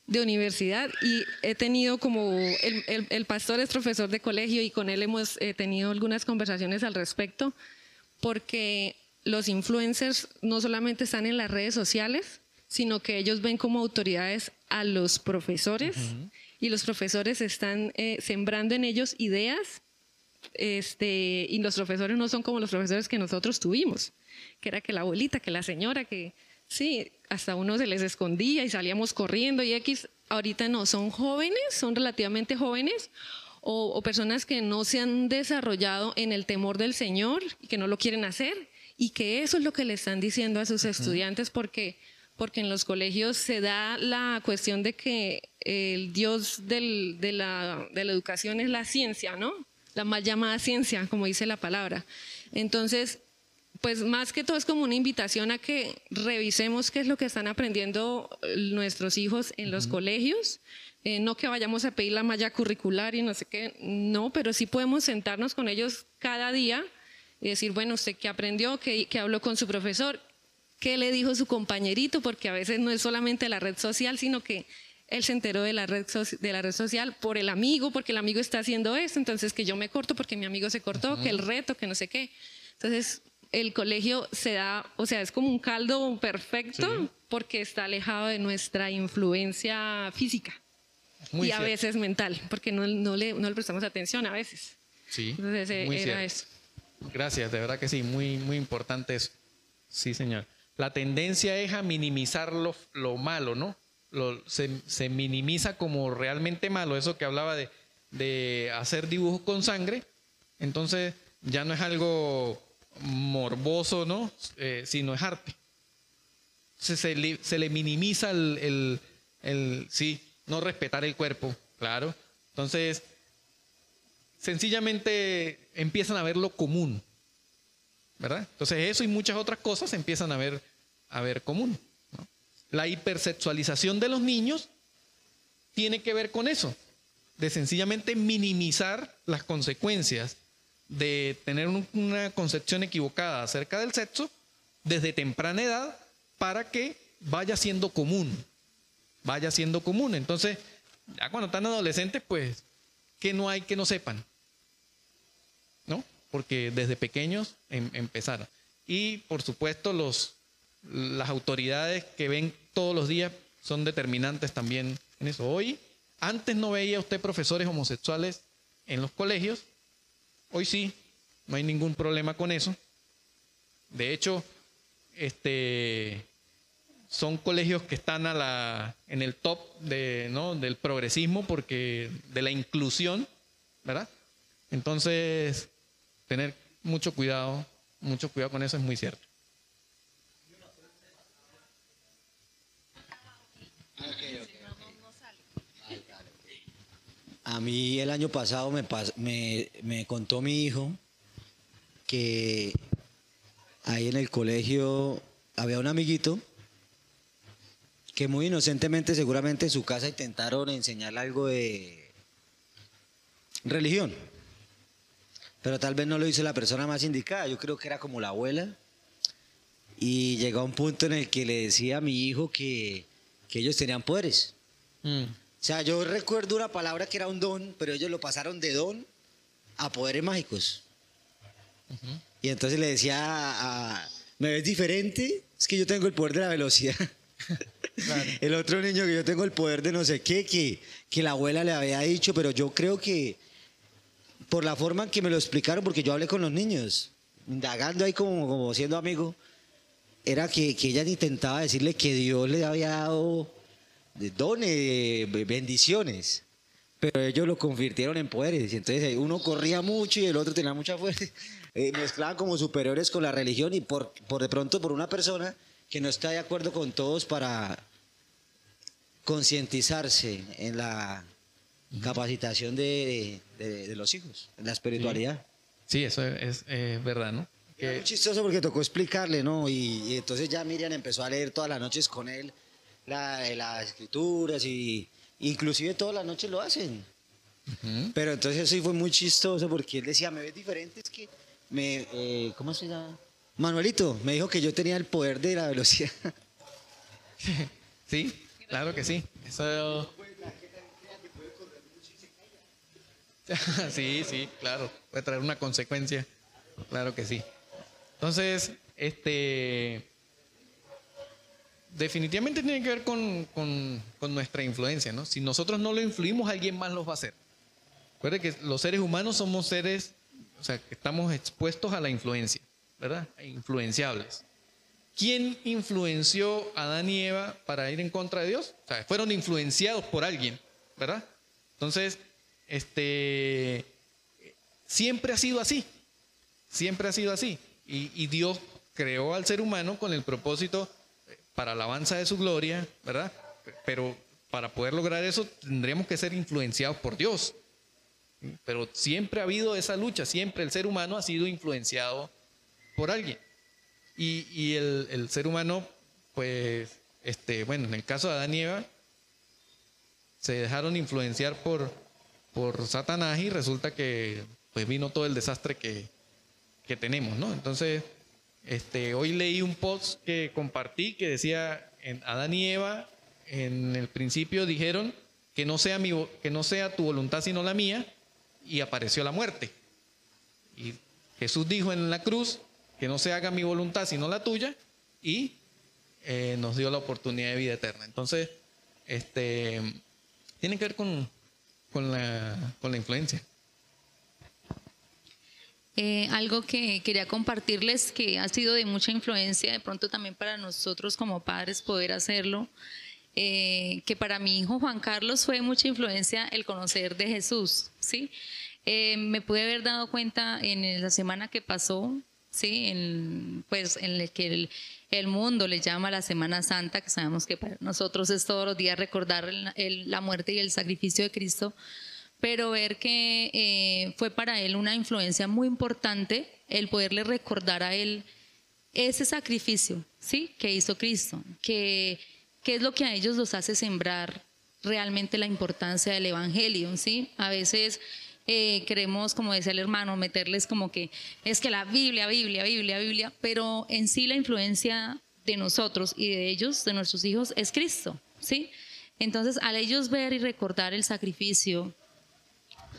de universidad, y he tenido como, el, pastor es profesor de colegio y con él hemos eh, tenido algunas conversaciones al respecto porque los influencers no solamente están en las redes sociales, sino que ellos ven como autoridades a los profesores y los profesores están eh, sembrando en ellos ideas este, y los profesores no son como los profesores que nosotros tuvimos, que era que la abuelita, que la señora, que sí, hasta uno se les escondía y salíamos corriendo y X, ahorita no, son jóvenes, son relativamente jóvenes o, personas que no se han desarrollado en el temor del Señor y que no lo quieren hacer y que eso es lo que le están diciendo a sus estudiantes porque porque en los colegios se da la cuestión de que el Dios de, la, de, la, educación es la ciencia, ¿no? La mal llamada ciencia, como dice la palabra. Entonces, pues más que todo es como una invitación a que revisemos qué es lo que están aprendiendo nuestros hijos en los colegios. Eh, no que vayamos a pedir la malla curricular y no sé qué, no, pero sí podemos sentarnos con ellos cada día y decir, bueno, usted qué aprendió, qué, habló con su profesor, qué le dijo su compañerito, porque a veces no es solamente la red social, sino que él se enteró de la red, de la red social por el amigo, porque el amigo está haciendo esto, entonces que yo me corto porque mi amigo se cortó, que el reto, que no sé qué. Entonces, el colegio se da, o sea, es como un caldo perfecto porque está alejado de nuestra influencia física y a veces mental, porque no, no, le, no, le, prestamos atención a veces. Sí. Entonces eh, era eso. Gracias, de verdad que sí, muy, muy importante eso. Sí, señor. La tendencia es a minimizar lo, lo malo, ¿no? Lo, se, se, minimiza como realmente malo, eso que hablaba de, de hacer dibujos con sangre. Entonces ya no es algo morboso, ¿no? Eh, sino es arte. Se, se, le, se le minimiza el, el, el, sí, no respetar el cuerpo, claro. Entonces, sencillamente empiezan a ver lo común, ¿verdad? Entonces eso y muchas otras cosas empiezan a ver, a ver común. La hipersexualización de los niños tiene que ver con eso, de sencillamente minimizar las consecuencias de tener una concepción equivocada acerca del sexo desde temprana edad para que vaya siendo común vaya siendo común. Entonces, ya cuando están adolescentes, pues ¿qué no hay que no sepan? ¿No? Porque desde pequeños em, empezaron. Y por supuesto los, las autoridades que ven todos los días son determinantes también en eso. Hoy, antes no veía usted profesores homosexuales en los colegios, hoy sí, no hay ningún problema con eso. De hecho, este, son colegios que están en el top del progresismo porque de la inclusión, ¿verdad? Entonces, tener mucho cuidado, mucho cuidado con eso es muy cierto. A mí el año pasado me, me, me contó mi hijo que ahí en el colegio había un amiguito que muy inocentemente seguramente en su casa intentaron enseñarle algo de religión. Pero tal vez no lo hizo la persona más indicada, yo creo que era como la abuela. Y llegó a un punto en el que le decía a mi hijo que, ellos tenían poderes. Mm. O sea, yo recuerdo una palabra que era un don, pero ellos lo pasaron de don a poderes mágicos. Y entonces le decía, ¿me ves diferente? Es que yo tengo el poder de la velocidad. (laughs) El otro niño que yo tengo el poder de no sé qué, que, que la abuela le había dicho, pero yo creo que por la forma en que me lo explicaron, porque yo hablé con los niños, indagando ahí como, como siendo amigo, era que, que ella intentaba decirle que Dios le había dado dones, bendiciones, pero ellos lo convirtieron en poderes. Y entonces uno corría mucho y el otro tenía mucha fuerza. (laughs) Eh, mezclaban como superiores con la religión y por, por de pronto por una persona que no está de acuerdo con todos para concientizarse en la capacitación de, los hijos, en la espiritualidad. Sí, eso es, verdad, ¿no? Es chistoso porque tocó explicarle, ¿no? Y, entonces ya Miriam empezó a leer todas las noches con él las escrituras y inclusive todas las noches lo hacen. Pero entonces sí fue muy chistoso porque él decía, me ves diferente, es que me, eh, ¿cómo se llama? Manuelito, me dijo que yo tenía el poder de la velocidad. (laughs) Sí, claro que sí. Eso... (laughs) sí, sí, claro. Puede traer una consecuencia. Claro que sí. Entonces, este definitivamente tiene que ver con, nuestra influencia, ¿no? Si nosotros no lo influimos, alguien más lo va a hacer. Recuerde que los seres humanos somos seres, o sea, que estamos expuestos a la influencia, ¿verdad? Influenciables. ¿Quién influenció a Adán y Eva para ir en contra de Dios? Fueron influenciados por alguien, ¿verdad? Entonces, este, siempre ha sido así, siempre ha sido así. Y, y Dios creó al ser humano con el propósito para alabanza de su gloria, ¿verdad? Pero para poder lograr eso tendríamos que ser influenciados por Dios. Pero siempre ha habido esa lucha, siempre el ser humano ha sido influenciado por alguien. Y, el, ser humano, pues, este, bueno, en el caso de Adán y Eva, se dejaron influenciar por, por Satanás y resulta que pues vino todo el desastre que, que tenemos, ¿no? Entonces, este, hoy leí un post que compartí que decía, en Adán y Eva en el principio dijeron que no sea, tu voluntad sino la mía, y apareció la muerte. Y Jesús dijo en la cruz que no se haga mi voluntad sino la tuya, y eh, nos dio la oportunidad de vida eterna. Entonces, este, tiene que ver con, con la influencia. Eh, algo que quería compartirles que ha sido de mucha influencia, de pronto también para nosotros como padres poder hacerlo, eh, que para mi hijo Juan Carlos fue mucha influencia el conocer de Jesús, ¿sí? Eh, me pude haber dado cuenta en la semana que pasó, ¿sí? En, pues en el que el, mundo le llama la Semana Santa, que sabemos que para nosotros es todos los días recordar la muerte y el sacrificio de Cristo, pero ver que eh, fue para él una influencia muy importante el poderle recordar a él ese sacrificio, ¿sí? Que hizo Cristo, que, es lo que a ellos los hace sembrar realmente la importancia del Evangelio, ¿sí? A veces eh, queremos, como decía el hermano, meterles como que es que la Biblia, Biblia, Biblia, Biblia, pero en sí la influencia de nosotros y de ellos, de nuestros hijos, es Cristo, ¿sí? Entonces, al ellos ver y recordar el sacrificio,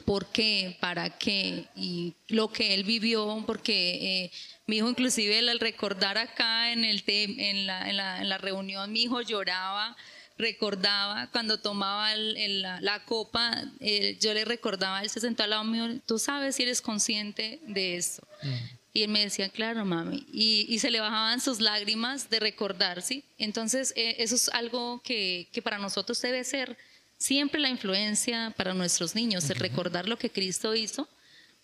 por qué, para qué y lo que él vivió, porque eh, mi hijo inclusive al recordar acá en, el en, la, en, la, en la reunión, mi hijo lloraba recordaba cuando tomaba la, copa, eh, yo le recordaba, él se sentó al lado mío, tú sabes si eres consciente de eso. Y él me decía, claro, mami. Y, se le bajaban sus lágrimas de recordar, ¿sí? Entonces, eh, eso es algo que, para nosotros debe ser siempre la influencia para nuestros niños, el recordar lo que Cristo hizo,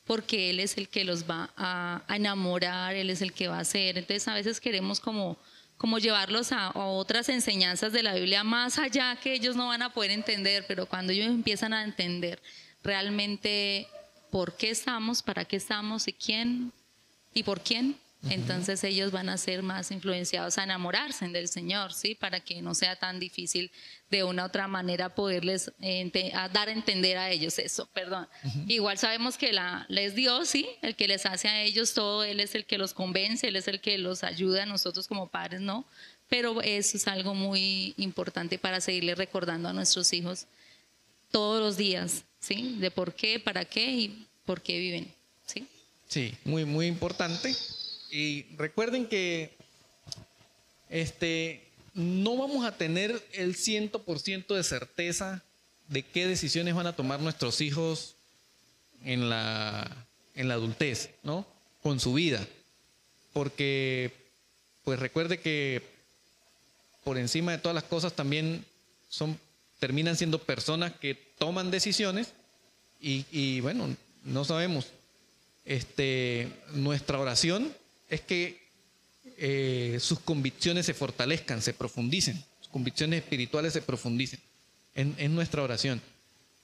porque Él es el que los va a, a enamorar, Él es el que va a hacer. Entonces, a veces queremos como como llevarlos a, otras enseñanzas de la Biblia más allá que ellos no van a poder entender, pero cuando ellos empiezan a entender realmente por qué estamos, para qué estamos y quién y por quién, entonces ellos van a ser más influenciados a enamorarse del Señor, ¿sí? Para que no sea tan difícil de una u otra manera poderles dar a entender a ellos eso, perdón. Igual sabemos que la, es Dios, ¿sí? El que les hace a ellos todo, Él es el que los convence, Él es el que los ayuda a nosotros como padres, ¿no? Pero eso es algo muy importante para seguirle recordando a nuestros hijos todos los días, ¿sí? De por qué, para qué y por qué viven, ¿sí? Sí, muy, muy importante. Y recuerden que este, no vamos a tener el 100% de certeza de qué decisiones van a tomar nuestros hijos en la, en la adultez, ¿no? Con su vida. Porque, pues recuerde que por encima de todas las cosas también son, terminan siendo personas que toman decisiones y, y bueno, no sabemos. Este, nuestra oración es que eh, sus convicciones se fortalezcan, se profundicen, sus convicciones espirituales se profundicen en, nuestra oración.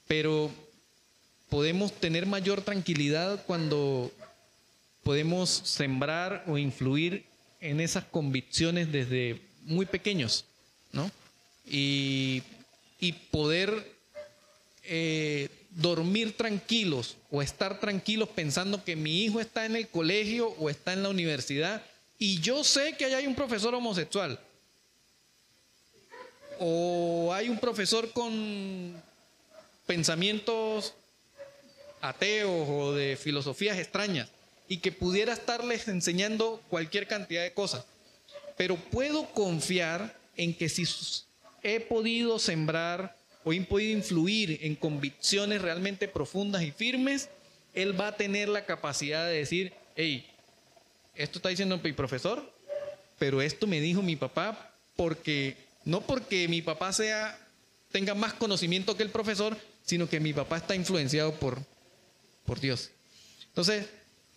Pero podemos tener mayor tranquilidad cuando podemos sembrar o influir en esas convicciones desde muy pequeños, ¿no? Y, poder eh, dormir tranquilos o estar tranquilos pensando que mi hijo está en el colegio o está en la universidad y yo sé que hay un profesor homosexual o hay un profesor con pensamientos ateos o de filosofías extrañas y que pudiera estarles enseñando cualquier cantidad de cosas. Pero puedo confiar en que si he podido sembrar he podido influir en convicciones realmente profundas y firmes, él va a tener la capacidad de decir, hey, esto está diciendo mi profesor, pero esto me dijo mi papá porque, no porque mi papá sea, tenga más conocimiento que el profesor, sino que mi papá está influenciado por, por Dios. Entonces,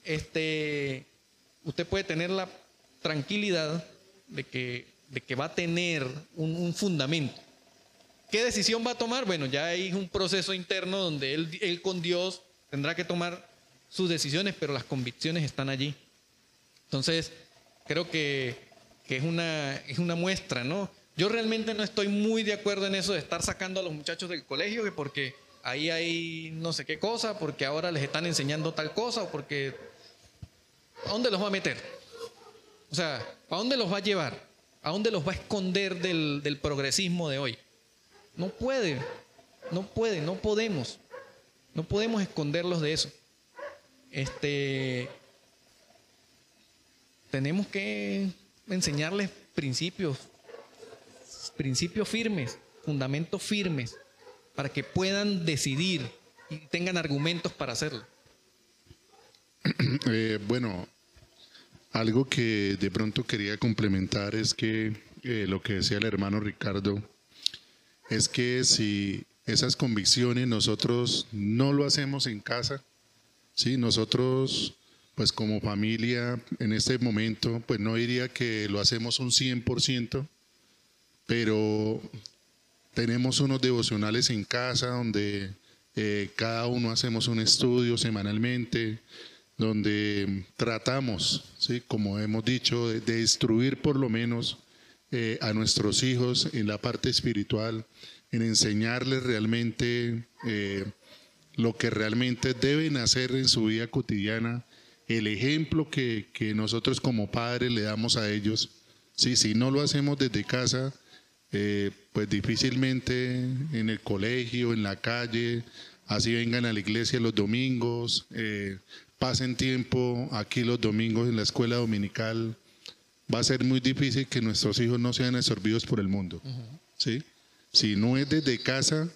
este, usted puede tener la tranquilidad de que, de que va a tener un fundamento ¿Qué decisión va a tomar? Bueno, ya hay un proceso interno donde él, con Dios tendrá que tomar sus decisiones, pero las convicciones están allí. Entonces, creo que, es, una, es una muestra, ¿no? Yo realmente no estoy muy de acuerdo en eso de estar sacando a los muchachos del colegio, que porque ahí hay no sé qué cosa, porque ahora les están enseñando tal cosa, o porque... ¿A dónde los va a meter? O sea, ¿a dónde los va a llevar? ¿A dónde los va a esconder del progresismo de hoy? No puede, no puede, no podemos. No podemos esconderlos de eso. Este, tenemos que enseñarles principios, principios firmes, fundamentos firmes, para que puedan decidir y tengan argumentos para hacerlo. (clears throat) Eh, bueno, algo que de pronto quería complementar es que eh, lo que decía el hermano Ricardo, es que si esas convicciones nosotros no lo hacemos en casa, ¿sí? nosotros pues como familia en este momento, pues no diría que lo hacemos un 100%, pero tenemos unos devocionales en casa donde eh, cada uno hacemos un estudio semanalmente, donde tratamos, ¿sí? como hemos dicho, de, de instruir por lo menos eh, a nuestros hijos en la parte espiritual, en enseñarles realmente eh, lo que realmente deben hacer en su vida cotidiana, el ejemplo que, nosotros como padres le damos a ellos. Sí, si no lo hacemos desde casa, eh, pues difícilmente en el colegio, en la calle, así vengan a la iglesia los domingos, pasen tiempo aquí los domingos en la escuela dominical, va a ser muy difícil que nuestros hijos no sean absorbidos por el mundo. ¿sí? Si no es desde casa,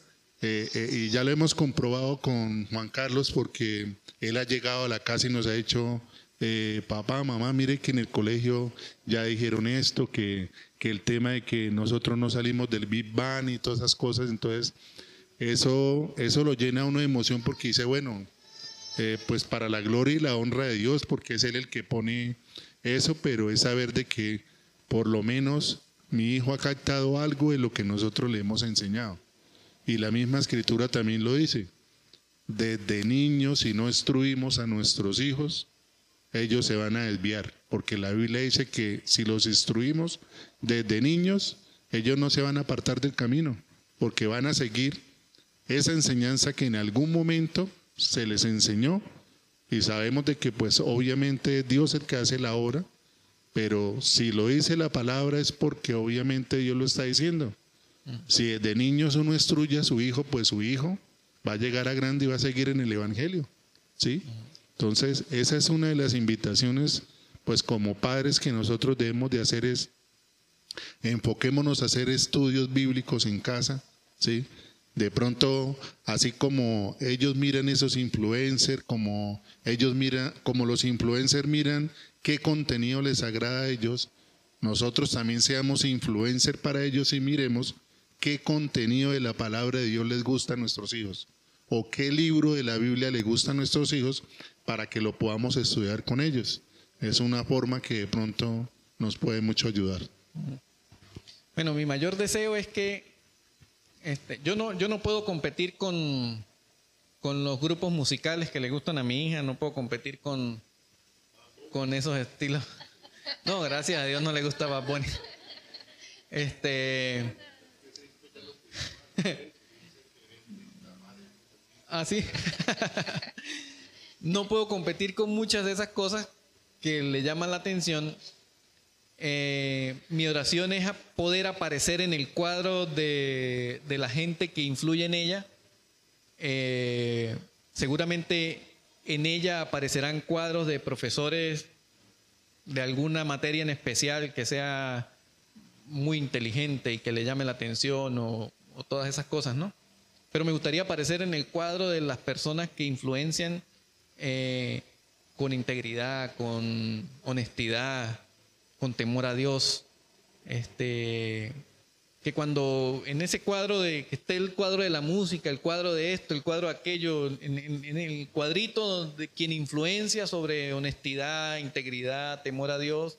eh, eh, y ya lo hemos comprobado con Juan Carlos porque él ha llegado a la casa y nos ha dicho, eh, papá, mamá, mire que en el colegio ya dijeron esto, que, que, el tema de que nosotros no salimos del Big Bang y todas esas cosas, entonces eso, eso lo llena a uno de emoción porque dice, bueno, pues para la gloria y la honra de Dios, porque es Él el que pone eso, pero es saber de que por lo menos mi hijo ha captado algo de lo que nosotros le hemos enseñado. Y la misma escritura también lo dice. Desde niños, si no instruimos a nuestros hijos, ellos se van a desviar, porque la Biblia dice que si los instruimos desde niños, ellos no se van a apartar del camino, porque van a seguir esa enseñanza que en algún momento se les enseñó y sabemos de que pues obviamente Dios es el que hace la obra, pero si lo dice la palabra es porque obviamente Dios lo está diciendo. Si desde niños uno instruye a su hijo, pues su hijo va a llegar a grande y va a seguir en el Evangelio. ¿Sí? Entonces, esa es una de las invitaciones, pues como padres que nosotros debemos de hacer es, enfoquémonos a hacer estudios bíblicos en casa, ¿sí? De pronto, así como ellos miran esos influencers, como ellos miran, como los influencers miran qué contenido les agrada a ellos, nosotros también seamos influencers para ellos y miremos qué contenido de la palabra de Dios les gusta a nuestros hijos o qué libro de la Biblia le gusta a nuestros hijos para que lo podamos estudiar con ellos. Es una forma que de pronto nos puede mucho ayudar. Bueno, mi mayor deseo es que este, yo, no, yo no puedo competir con, con los grupos musicales que le gustan a mi hija, no puedo competir con, con esos estilos. No, gracias a Dios no le gustaba Bunny. Este. (laughs) Así. (laughs) no puedo competir con muchas de esas cosas que le llaman la atención. Eh, mi oración es poder aparecer en el cuadro de, la gente que influye en ella. Eh, seguramente en ella aparecerán cuadros de profesores de alguna materia en especial que sea muy inteligente y que le llame la atención o, todas esas cosas, ¿no? Pero me gustaría aparecer en el cuadro de las personas que influencian eh, con integridad, con honestidad, con temor a Dios, este, que cuando en ese cuadro de que esté el cuadro de la música, el cuadro de esto, el cuadro de aquello, en, el cuadrito de quien influencia sobre honestidad, integridad, temor a Dios,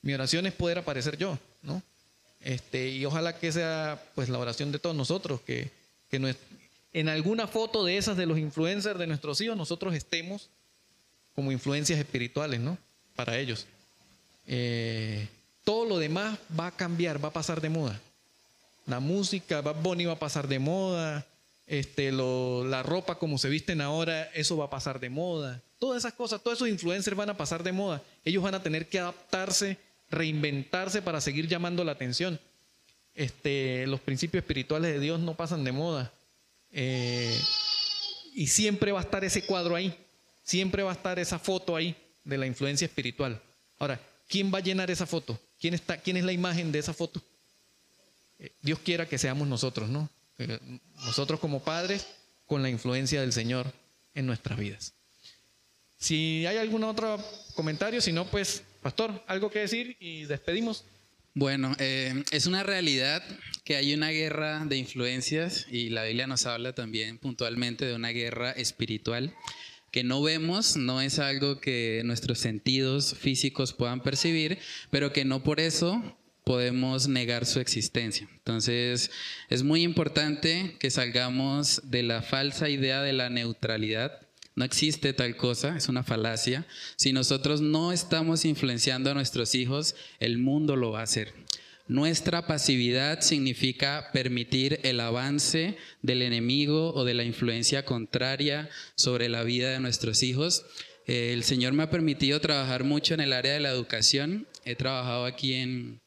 mi oración es poder aparecer yo, ¿no? Este, y ojalá que sea pues la oración de todos nosotros, que, que en alguna foto de esas de los influencers de nuestros hijos nosotros estemos como influencias espirituales, ¿no? Para ellos. Eh, todo lo demás va a cambiar, va a pasar de moda. La música, Bad Bunny va a pasar de moda, este, lo, la ropa como se visten ahora, eso va a pasar de moda. Todas esas cosas, todos esos influencers van a pasar de moda. Ellos van a tener que adaptarse, reinventarse para seguir llamando la atención. Este, los principios espirituales de Dios no pasan de moda. Eh, y siempre va a estar ese cuadro ahí, siempre va a estar esa foto ahí de la influencia espiritual. Ahora, ¿quién va a llenar esa foto? ¿Quién, está, quién es la imagen de esa foto? Dios quiera que seamos nosotros, ¿no? Nosotros como padres con la influencia del Señor en nuestras vidas. Si hay algún otro comentario, si no, pues, pastor, algo que decir y despedimos. Bueno, eh, es una realidad que hay una guerra de influencias y la Biblia nos habla también puntualmente de una guerra espiritual que no vemos, no es algo que nuestros sentidos físicos puedan percibir, pero que no por eso podemos negar su existencia. Entonces, es muy importante que salgamos de la falsa idea de la neutralidad. No existe tal cosa, es una falacia. Si nosotros no estamos influenciando a nuestros hijos, el mundo lo va a hacer. Nuestra pasividad significa permitir el avance del enemigo o de la influencia contraria sobre la vida de nuestros hijos. Eh, el Señor me ha permitido trabajar mucho en el área de la educación. He trabajado aquí en,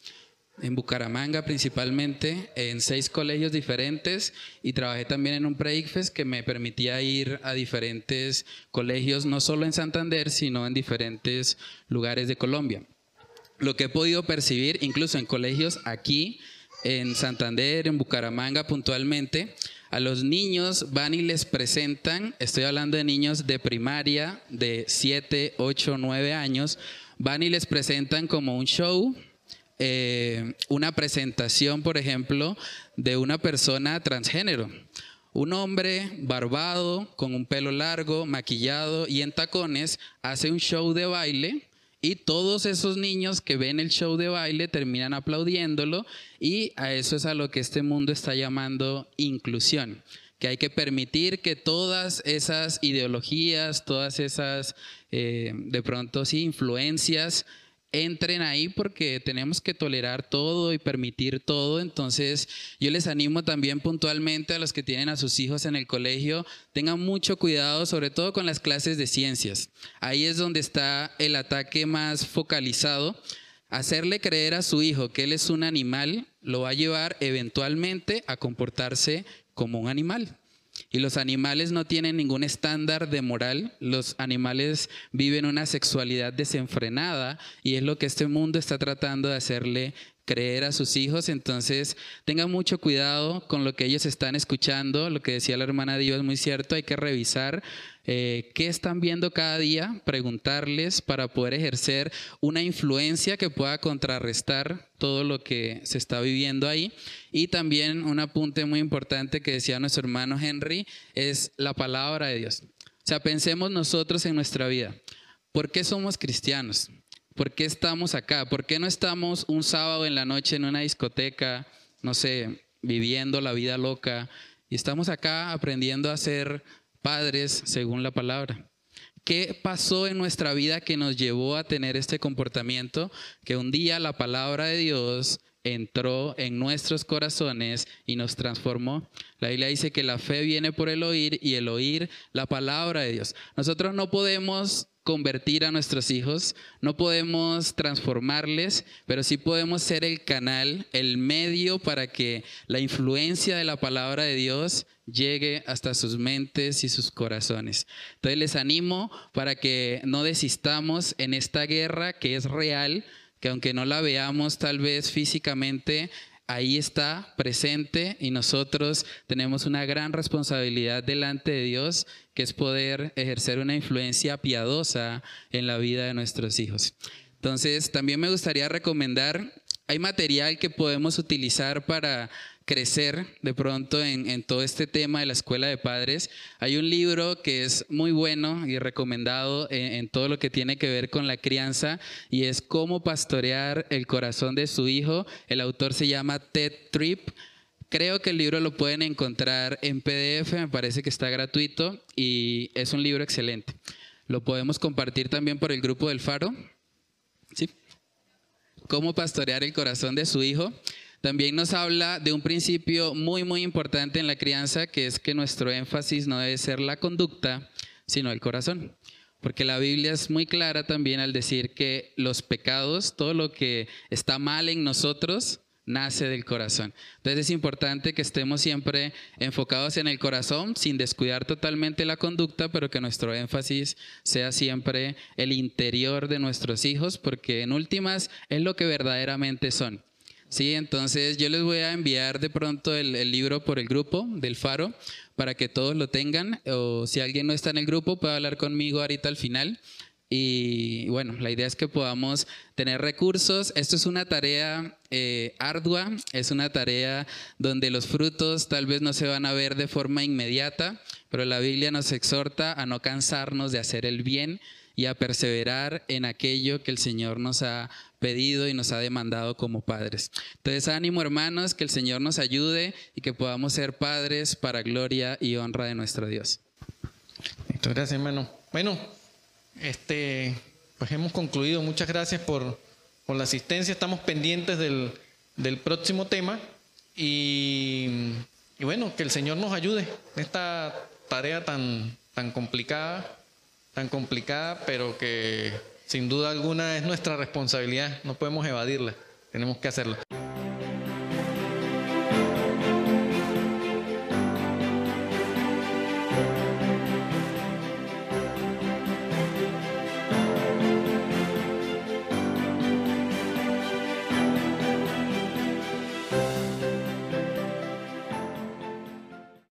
en Bucaramanga principalmente, en seis colegios diferentes y trabajé también en un pre que me permitía ir a diferentes colegios, no solo en Santander, sino en diferentes lugares de Colombia. Lo que he podido percibir, incluso en colegios aquí, en Santander, en Bucaramanga puntualmente, a los niños van y les presentan, estoy hablando de niños de primaria de 7, 8, 9 años, van y les presentan como un show, eh, una presentación, por ejemplo, de una persona transgénero. Un hombre barbado, con un pelo largo, maquillado y en tacones, hace un show de baile y todos esos niños que ven el show de baile terminan aplaudiéndolo y a eso es a lo que este mundo está llamando inclusión que hay que permitir que todas esas ideologías, todas esas, eh, de pronto sí, influencias, entren ahí porque tenemos que tolerar todo y permitir todo. Entonces, yo les animo también puntualmente a los que tienen a sus hijos en el colegio, tengan mucho cuidado, sobre todo con las clases de ciencias. Ahí es donde está el ataque más focalizado. Hacerle creer a su hijo que él es un animal lo va a llevar eventualmente a comportarse como un animal. Y los animales no tienen ningún estándar de moral, los animales viven una sexualidad desenfrenada y es lo que este mundo está tratando de hacerle creer a sus hijos, entonces tengan mucho cuidado con lo que ellos están escuchando, lo que decía la hermana Dios es muy cierto, hay que revisar eh, qué están viendo cada día, preguntarles para poder ejercer una influencia que pueda contrarrestar todo lo que se está viviendo ahí. Y también un apunte muy importante que decía nuestro hermano Henry es la palabra de Dios. O sea, pensemos nosotros en nuestra vida. ¿Por qué somos cristianos? ¿Por qué estamos acá? ¿Por qué no estamos un sábado en la noche en una discoteca, no sé, viviendo la vida loca? Y estamos acá aprendiendo a ser padres según la palabra. ¿Qué pasó en nuestra vida que nos llevó a tener este comportamiento? Que un día la palabra de Dios entró en nuestros corazones y nos transformó. La Biblia dice que la fe viene por el oír y el oír la palabra de Dios. Nosotros no podemos convertir a nuestros hijos, no podemos transformarles, pero sí podemos ser el canal, el medio para que la influencia de la palabra de Dios llegue hasta sus mentes y sus corazones. Entonces les animo para que no desistamos en esta guerra que es real, que aunque no la veamos tal vez físicamente, ahí está presente y nosotros tenemos una gran responsabilidad delante de Dios, que es poder ejercer una influencia piadosa en la vida de nuestros hijos. Entonces, también me gustaría recomendar, hay material que podemos utilizar para crecer de pronto en, todo este tema de la escuela de padres. Hay un libro que es muy bueno y recomendado en, todo lo que tiene que ver con la crianza y es Cómo pastorear el corazón de su hijo. El autor se llama Ted Tripp. Creo que el libro lo pueden encontrar en PDF, me parece que está gratuito y es un libro excelente. Lo podemos compartir también por el grupo del Faro. ¿Sí? Cómo pastorear el corazón de su hijo. También nos habla de un principio muy, muy importante en la crianza, que es que nuestro énfasis no debe ser la conducta, sino el corazón. Porque la Biblia es muy clara también al decir que los pecados, todo lo que está mal en nosotros, nace del corazón. Entonces es importante que estemos siempre enfocados en el corazón sin descuidar totalmente la conducta, pero que nuestro énfasis sea siempre el interior de nuestros hijos, porque en últimas es lo que verdaderamente son. Sí, entonces yo les voy a enviar de pronto el, libro por el grupo del Faro para que todos lo tengan o si alguien no está en el grupo puede hablar conmigo ahorita al final. Y bueno, la idea es que podamos tener recursos. Esto es una tarea eh, ardua, es una tarea donde los frutos tal vez no se van a ver de forma inmediata, pero la Biblia nos exhorta a no cansarnos de hacer el bien y a perseverar en aquello que el Señor nos ha pedido y nos ha demandado como padres. Entonces, ánimo hermanos, que el Señor nos ayude y que podamos ser padres para gloria y honra de nuestro Dios. Muchas gracias, hermano. Bueno, este, pues hemos concluido. Muchas gracias por, por la asistencia. Estamos pendientes del, del próximo tema y, y, bueno, que el Señor nos ayude en esta tarea tan, tan complicada tan complicada, pero que sin duda alguna es nuestra responsabilidad, no podemos evadirla, tenemos que hacerlo.